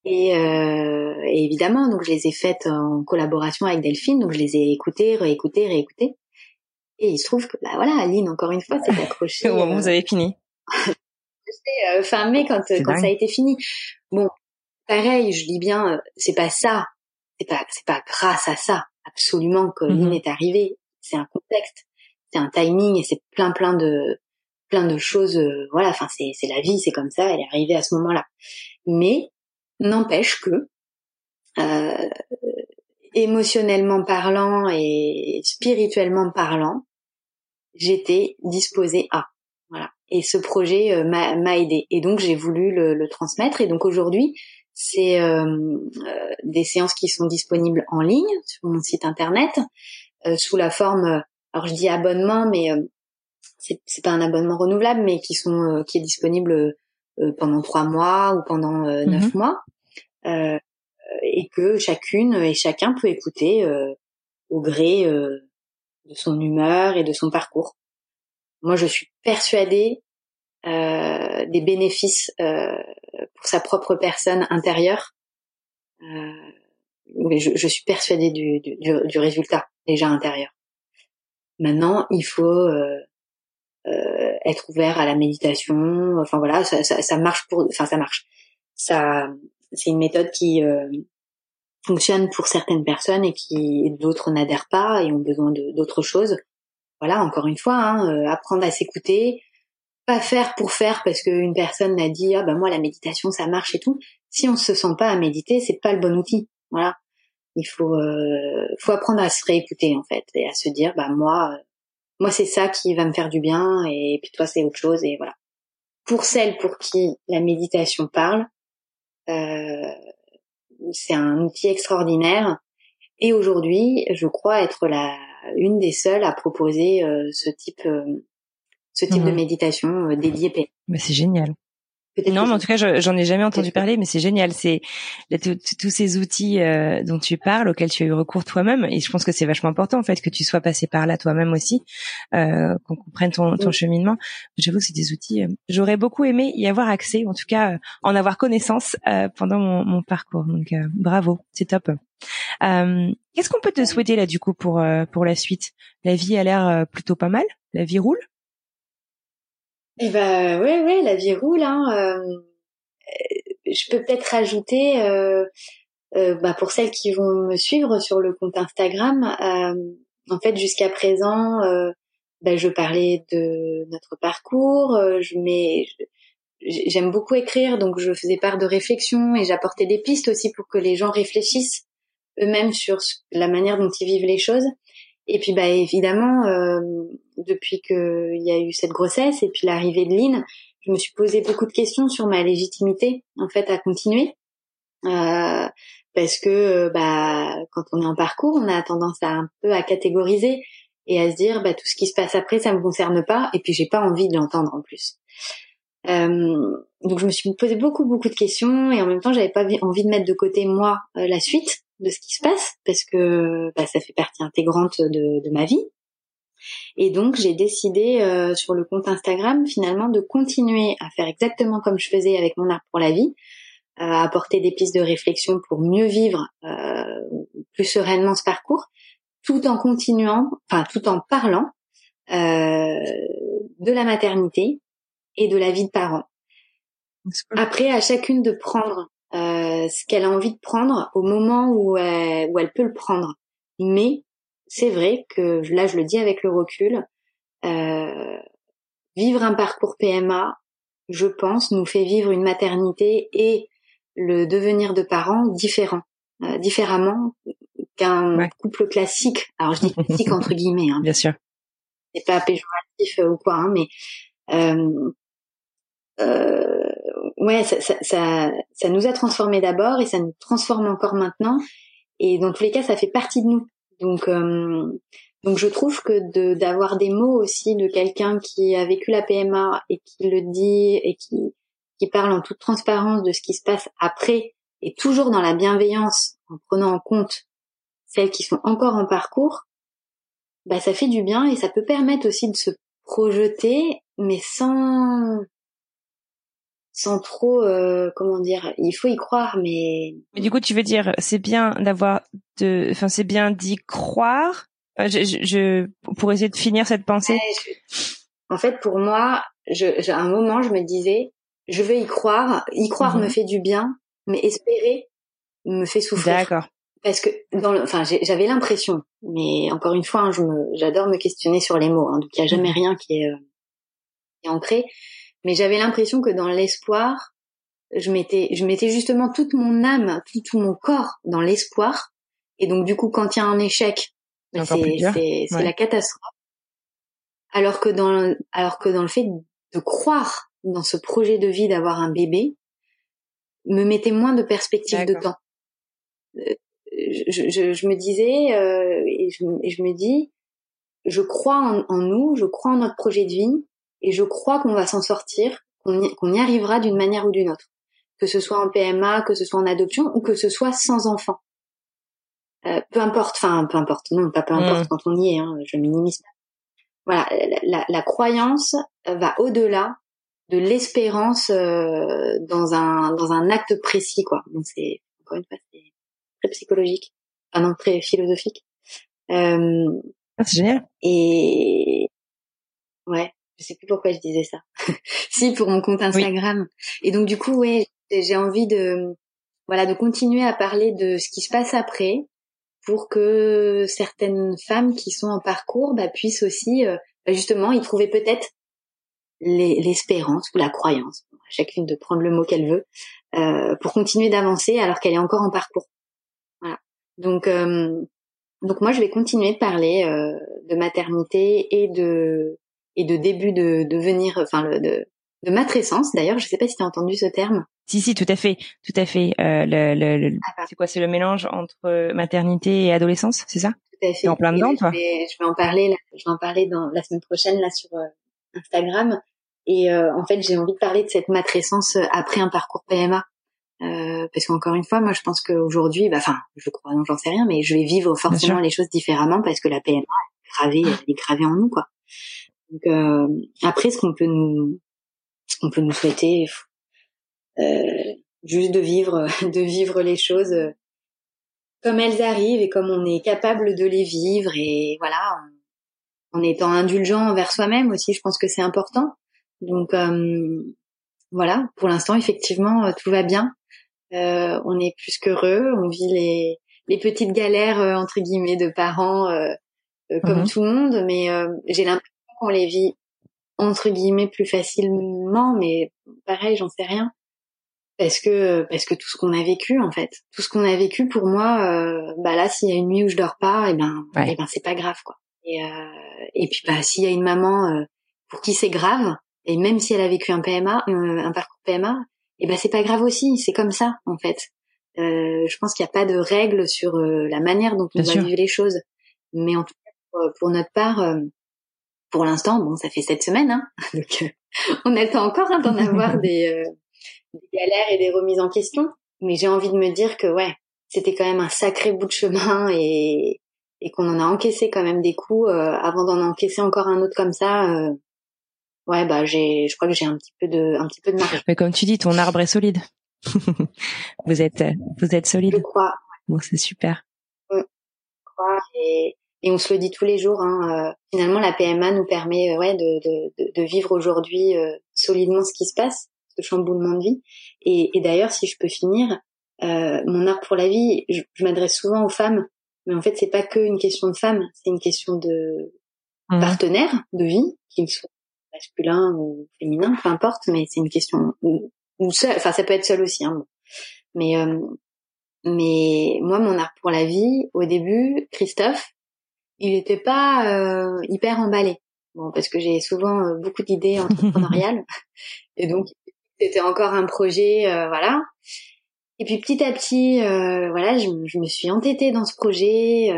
et, euh, et, évidemment, donc je les ai faites en collaboration avec Delphine, donc je les ai écoutées, réécoutées, réécoutées. Et il se trouve que, bah voilà, Aline, encore une fois, s'est accrochée. Au moment où vous avez fini. sais, euh, fin mai, quand, quand ça a été fini. Bon, pareil, je dis bien, euh, c'est pas ça, c'est pas, c'est pas grâce à ça, absolument, que mm est arrivée. C'est un contexte, c'est un timing et c'est plein, plein de, plein de choses. Euh, voilà, enfin, c'est, c'est la vie, c'est comme ça. Elle est arrivée à ce moment-là. Mais N'empêche que, euh, émotionnellement parlant et spirituellement parlant, j'étais disposée à. Voilà. Et ce projet euh, m'a aidé. Et donc j'ai voulu le, transmettre. Et donc aujourd'hui, c'est des séances qui sont disponibles en ligne sur mon site internet sous la forme. Alors je dis abonnement, mais c'est pas un abonnement renouvelable, mais qui sont qui est disponible pendant trois mois ou pendant neuf mhm. mois. Euh, et que chacune et chacun peut écouter euh, au gré euh, de son humeur et de son parcours. Moi, je suis persuadée euh, des bénéfices euh, pour sa propre personne intérieure. mais je, je, suis persuadée du, du, du, résultat déjà intérieur. Maintenant, il faut être ouvert à la méditation. Enfin voilà, ça, marche pour. Enfin, ça marche. Ça, c'est une méthode qui euh, fonctionne pour certaines personnes et qui d'autres n'adhèrent pas et ont besoin d'autres choses. Voilà, encore une fois, hein, euh, apprendre à s'écouter, pas faire pour faire parce qu'une personne a dit ah ben moi la méditation ça marche et tout. Si on se sent pas à méditer, c'est pas le bon outil. Voilà, il faut euh, faut apprendre à se réécouter en fait et à se dire bah moi moi c'est ça qui va me faire du bien et puis toi c'est autre chose et voilà. Pour celles pour qui la méditation parle, euh, c'est un outil extraordinaire. Et aujourd'hui, je crois être la une des seules à proposer euh, ce type euh, ce type de mhm. méditation dédiée. Mais c'est génial. Non, mais en tout cas, j'en ai jamais entendu parler, mais c'est génial. C'est tous ces outils euh, dont tu parles, auxquels tu as eu recours toi-même, et je pense que c'est vachement important en fait que tu sois passé par là toi-même aussi, euh, qu'on comprenne ton, ton cheminement. J'avoue, c'est des outils. Euh, j'aurais beaucoup aimé y avoir accès, en tout cas, en avoir connaissance pendant mon, mon, parcours. Donc, bravo, c'est top. Qu'est-ce qu'on peut te souhaiter là du coup pour pour la suite? La vie a l'air plutôt pas mal? La vie roule? Eh ben ouais ouais la vie roule hein. Euh, je peux peut-être rajouter euh, euh, bah, pour celles qui vont me suivre sur le compte Instagram. en fait jusqu'à présent bah, je parlais de notre parcours. je mets j'aime beaucoup écrire donc je faisais part de réflexions et j'apportais des pistes aussi pour que les gens réfléchissent eux-mêmes sur la manière dont ils vivent les choses. Et puis bah évidemment, euh, depuis qu'il y a eu cette grossesse et puis l'arrivée de Lynn, je me suis posé beaucoup de questions sur ma légitimité en fait à continuer. Euh, parce que bah quand on est en parcours, on a tendance à un peu à catégoriser et à se dire bah tout ce qui se passe après ça me concerne pas et puis j'ai pas envie de l'entendre en plus. Euh, donc je me suis posé beaucoup beaucoup de questions et en même temps j'avais pas envie de mettre de côté moi euh, la suite de ce qui se passe parce que bah, ça fait partie intégrante de, de ma vie. Et donc j'ai décidé euh, sur le compte Instagram finalement de continuer à faire exactement comme je faisais avec mon arbre pour la vie, apporter des pistes de réflexion pour mieux vivre plus sereinement ce parcours, tout en continuant, enfin tout en parlant de la maternité et de la vie de parents. Après, à chacune de prendre euh, ce qu'elle a envie de prendre au moment où elle, où elle peut le prendre. Mais c'est vrai que là, je le dis avec le recul, euh, vivre un parcours PMA, je pense, nous fait vivre une maternité et le devenir de parents différent, euh, différemment qu'un couple classique. Alors je dis classique entre guillemets, hein, bien sûr. C'est pas péjoratif ou quoi, hein, mais euh, euh, ouais, ça, ça, ça, ça, nous a transformés d'abord et ça nous transforme encore maintenant. Et dans tous les cas, ça fait partie de nous. Donc, euh, donc je trouve que d'avoir des mots aussi de quelqu'un qui a vécu la PMA et qui le dit et qui qui parle en toute transparence de ce qui se passe après et toujours dans la bienveillance en prenant en compte celles qui sont encore en parcours, bah ça fait du bien et ça peut permettre aussi de se projeter mais sans sans trop euh, comment dire il faut y croire mais mais du coup tu veux dire c'est bien d'avoir de enfin c'est bien d'y croire. Je, je, pour essayer de finir cette pensée. En fait pour moi je, à un moment je me disais je veux y croire. Y croire me mhm. fait du bien mais espérer me fait souffrir. D'accord. Parce que dans enfin j'avais l'impression mais encore une fois hein, je me j'adore me questionner sur les mots hein, donc il y a jamais mhm. rien qui est, euh, qui est ancré mais j'avais l'impression que dans l'espoir, je mettais, je mettais justement toute mon âme, tout, mon corps dans l'espoir. Et donc du coup, quand il y a un échec, c'est la catastrophe. Alors que dans, alors que dans le fait de croire dans ce projet de vie d'avoir un bébé, me mettait moins de perspective de temps. Euh, je, je, je me disais euh, et, je, et, je, me dis, je crois en, en, nous, je crois en notre projet de vie, et je crois qu'on va s'en sortir, qu'on y, arrivera d'une manière ou d'une autre. Que ce soit en PMA, que ce soit en adoption ou que ce soit sans enfant. Euh, peu importe, enfin peu importe, non pas peu importe mm. quand on y est, hein, je minimise pas. Voilà, la, la, croyance va au-delà de l'espérance euh, dans un dans un acte précis quoi. Donc c'est encore une fois c'est très psychologique, ah non très philosophique. Euh, ah, c'est génial. Et ouais, je sais plus pourquoi je disais ça. si pour mon compte Instagram. Et donc du coup, ouais, j'ai envie de voilà de continuer à parler de ce qui se passe après pour que certaines femmes qui sont en parcours bah, puissent aussi euh, bah, justement y trouver peut-être l'espérance ou la croyance, chacune de prendre le mot qu'elle veut, euh, pour continuer d'avancer alors qu'elle est encore en parcours. Voilà. Donc euh, donc moi je vais continuer de parler euh, de maternité et de et de début de, de venir, enfin le, de, de matrescence. D'ailleurs, je sais pas si tu as entendu ce terme. Si si, tout à fait, tout à fait. Euh, le, le, ah, bah. c'est quoi C'est le mélange entre maternité et adolescence, c'est ça? Tout à fait. en plein dedans, toi? Je vais, je vais en parler. Là, je vais en parler dans la semaine prochaine là sur euh, Instagram. Et euh, en fait, j'ai envie de parler de cette matrescence euh, après un parcours PMA. Euh, parce qu'encore une fois, moi, je pense qu'aujourd'hui, bah, enfin, je crois, non, j'en sais rien, mais je vais vivre forcément les choses différemment parce que la PMA est gravée, elle est gravée en nous, quoi. Donc euh, après, ce qu'on peut nous, ce qu'on peut nous souhaiter, euh, juste de vivre, de vivre les choses euh, comme elles arrivent et comme on est capable de les vivre et voilà, en, étant indulgent envers soi-même aussi. Je pense que c'est important. Donc euh, voilà, pour l'instant, effectivement, tout va bien. Euh, on est plus qu'heureux, on vit les, les petites galères entre guillemets de parents comme mhm. tout le monde, mais j'ai l'impression on les vit entre guillemets plus facilement, mais pareil, j'en sais rien. Parce que parce que tout ce qu'on a vécu en fait, tout ce qu'on a vécu pour moi, euh, bah là s'il y a une nuit où je dors pas, et eh ben et eh ben c'est pas grave quoi. Et euh, et puis bah s'il y a une maman euh, pour qui c'est grave, et même si elle a vécu un PMA, un parcours PMA, et ben c'est pas grave aussi, c'est comme ça en fait. je pense qu'il n'y a pas de règles sur la manière dont on va vivre les choses, mais en tout cas pour notre part pour l'instant, bon, ça fait sept semaines, hein, donc euh, on attend encore hein, d'en avoir des, euh, des, galères et des remises en question. Mais j'ai envie de me dire que ouais, c'était quand même un sacré bout de chemin et, et qu'on en a encaissé quand même des coups euh, avant d'en encaisser encore un autre comme ça. ouais, bah j'ai, je crois que j'ai un petit peu de, un petit peu de marge. Mais comme tu dis, ton arbre est solide. vous êtes, vous êtes solide. Je crois. Bon, c'est super. Je crois et, et on se le dit tous les jours. Hein, euh, finalement, la PMA nous permet, euh, ouais, de, de, de vivre aujourd'hui euh, solidement ce qui se passe, ce chamboulement de vie. Et, et d'ailleurs, si je peux finir, mon art pour la vie, je, je m'adresse souvent aux femmes, mais en fait, c'est pas que une question de femmes, c'est une question de mmh. partenaires de vie, qu'ils soient masculins ou féminins, peu importe, mais c'est une question ou seul, enfin ça peut être seul aussi, hein, mais euh, mais moi mon art pour la vie au début, Christophe, il était pas euh, hyper emballé, bon parce que j'ai souvent euh, beaucoup d'idées entrepreneuriales et donc c'était encore un projet, voilà. Et puis petit à petit, voilà, je, je, me suis entêtée dans ce projet.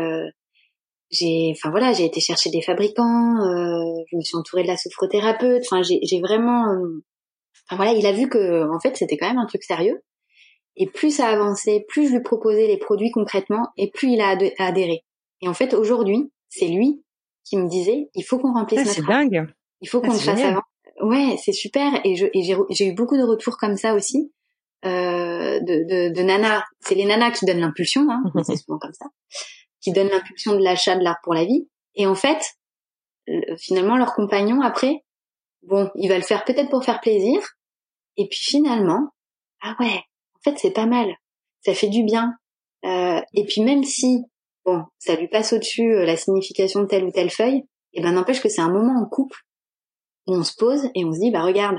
j'ai, enfin voilà, j'ai été chercher des fabricants. je me suis entourée de la sophrothérapeute. Enfin, j'ai vraiment voilà, il a vu que en fait c'était quand même un truc sérieux. Et plus ça avançait, plus je lui proposais les produits concrètement, et plus il a adhéré. Et en fait aujourd'hui, c'est lui qui me disait il faut qu'on remplisse ah, notre. C'est dingue. Il faut qu'on le fasse avant. Ouais, c'est super. Et j'ai eu beaucoup de retours comme ça aussi. Euh, de, de, de nanas, c'est les nanas qui donnent l'impulsion, hein, c'est souvent comme ça, qui donnent l'impulsion de l'achat de l'art pour la vie. Et en fait, finalement, leurs compagnons après, bon, il va le faire peut-être pour faire plaisir, et puis finalement, ah ouais, en fait c'est pas mal, ça fait du bien. Euh, et puis même si, bon, ça lui passe au-dessus euh, la signification de telle ou telle feuille, et eh ben n'empêche que c'est un moment en couple où on se pose et on se dit, bah regarde,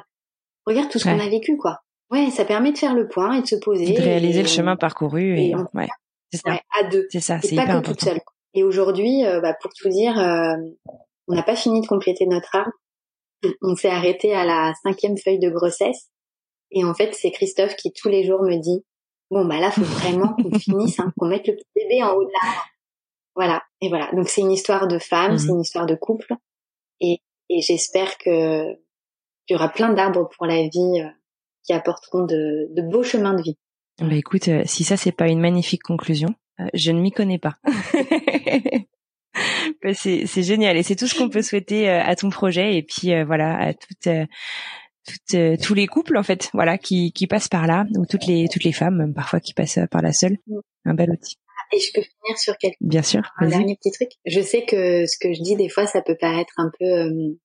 regarde tout ce qu'on a vécu quoi. Ouais, ça permet de faire le point et de se poser. De réaliser le chemin parcouru et, ouais, c'est ça. à deux. C'est ça, c'est pas hyper que toute seule. Et aujourd'hui, euh, bah, pour tout dire, euh, on n'a pas fini de compléter notre arbre. On s'est arrêté à la cinquième feuille de grossesse et en fait, c'est Christophe qui tous les jours me dit bon bah là, faut vraiment qu'on finisse, hein, qu'on mette le petit bébé en haut de l'arbre. Voilà. Et voilà. Donc c'est une histoire de femme, mhm. c'est une histoire de couple, et, et j'espère que qu'il y aura plein d'arbres pour la vie euh, qui apporteront de, de, beaux chemins de vie. Bah écoute, euh, si ça c'est pas une magnifique conclusion, euh, je ne m'y connais pas. Bah, c'est, génial et c'est tout ce qu'on peut souhaiter à ton projet et puis voilà à toute euh, tous les couples en fait, voilà, qui, qui passent par là, ou toutes les toutes les femmes, même parfois qui passent par là seule. Mm. Un bel outil. Et je peux finir sur quelque Bien sûr. Un dernier petit truc. Je sais que ce que je dis des fois, ça peut paraître un peu euh,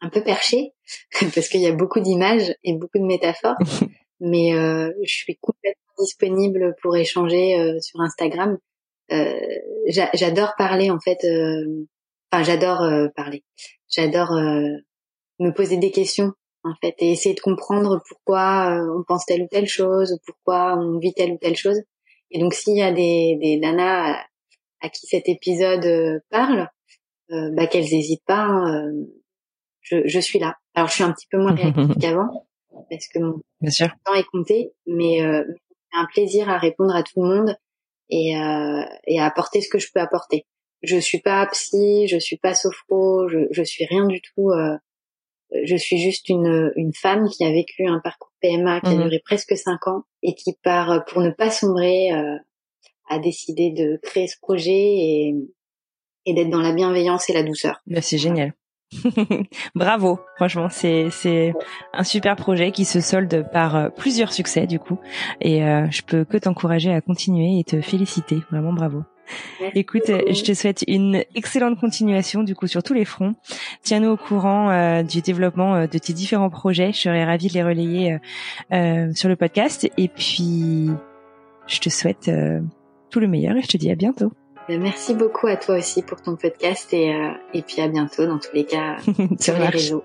un peu perché parce qu'il y a beaucoup d'images et beaucoup de métaphores, mais euh, je suis complètement disponible pour échanger euh, sur Instagram. j'adore parler en fait. Enfin, j'adore parler. J'adore me poser des questions en fait, et essayer de comprendre pourquoi on pense telle ou telle chose, ou pourquoi on vit telle ou telle chose. Et donc, s'il y a des, des nanas à, qui cet épisode euh, parle, euh, bah, qu'elles n'hésitent pas. Hein, je, je, suis là. Alors, je suis un petit peu moins réactive qu'avant, parce que mon temps est compté, mais c'est un plaisir à répondre à tout le monde et, et à apporter ce que je peux apporter. Je suis pas psy, je suis pas sophro, je, je suis rien du tout je suis juste une, une femme qui a vécu un parcours PMA qui a mhm. duré presque cinq ans et qui part pour ne pas sombrer euh, a décidé de créer ce projet et, et d'être dans la bienveillance et la douceur. Bah, c'est génial. Bravo, franchement, c'est c'est un super projet qui se solde par euh, plusieurs succès du coup, et euh, je peux que t'encourager à continuer et te féliciter. Vraiment bravo. Écoute, je te souhaite une excellente continuation du coup sur tous les fronts. Tiens-nous au courant euh, du développement euh, de tes différents projets. Je serais ravie de les relayer euh, sur le podcast. Et puis, je te souhaite tout le meilleur et je te dis à bientôt. Merci beaucoup à toi aussi pour ton podcast et, et puis à bientôt dans tous les cas sur les réseaux.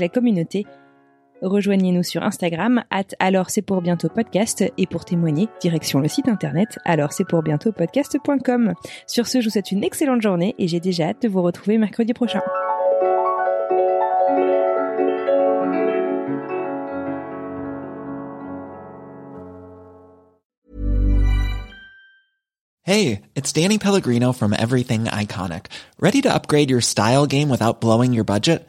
la communauté. Rejoignez-nous sur Instagram, at alors c'est pour bientôt podcast, et pour témoigner, direction le site internet alors c'est pour bientôt podcast.com. Sur ce, je vous souhaite une excellente journée et j'ai déjà hâte de vous retrouver mercredi prochain. Hey, it's Danny Pellegrino from Everything Iconic. Ready to upgrade your style game without blowing your budget?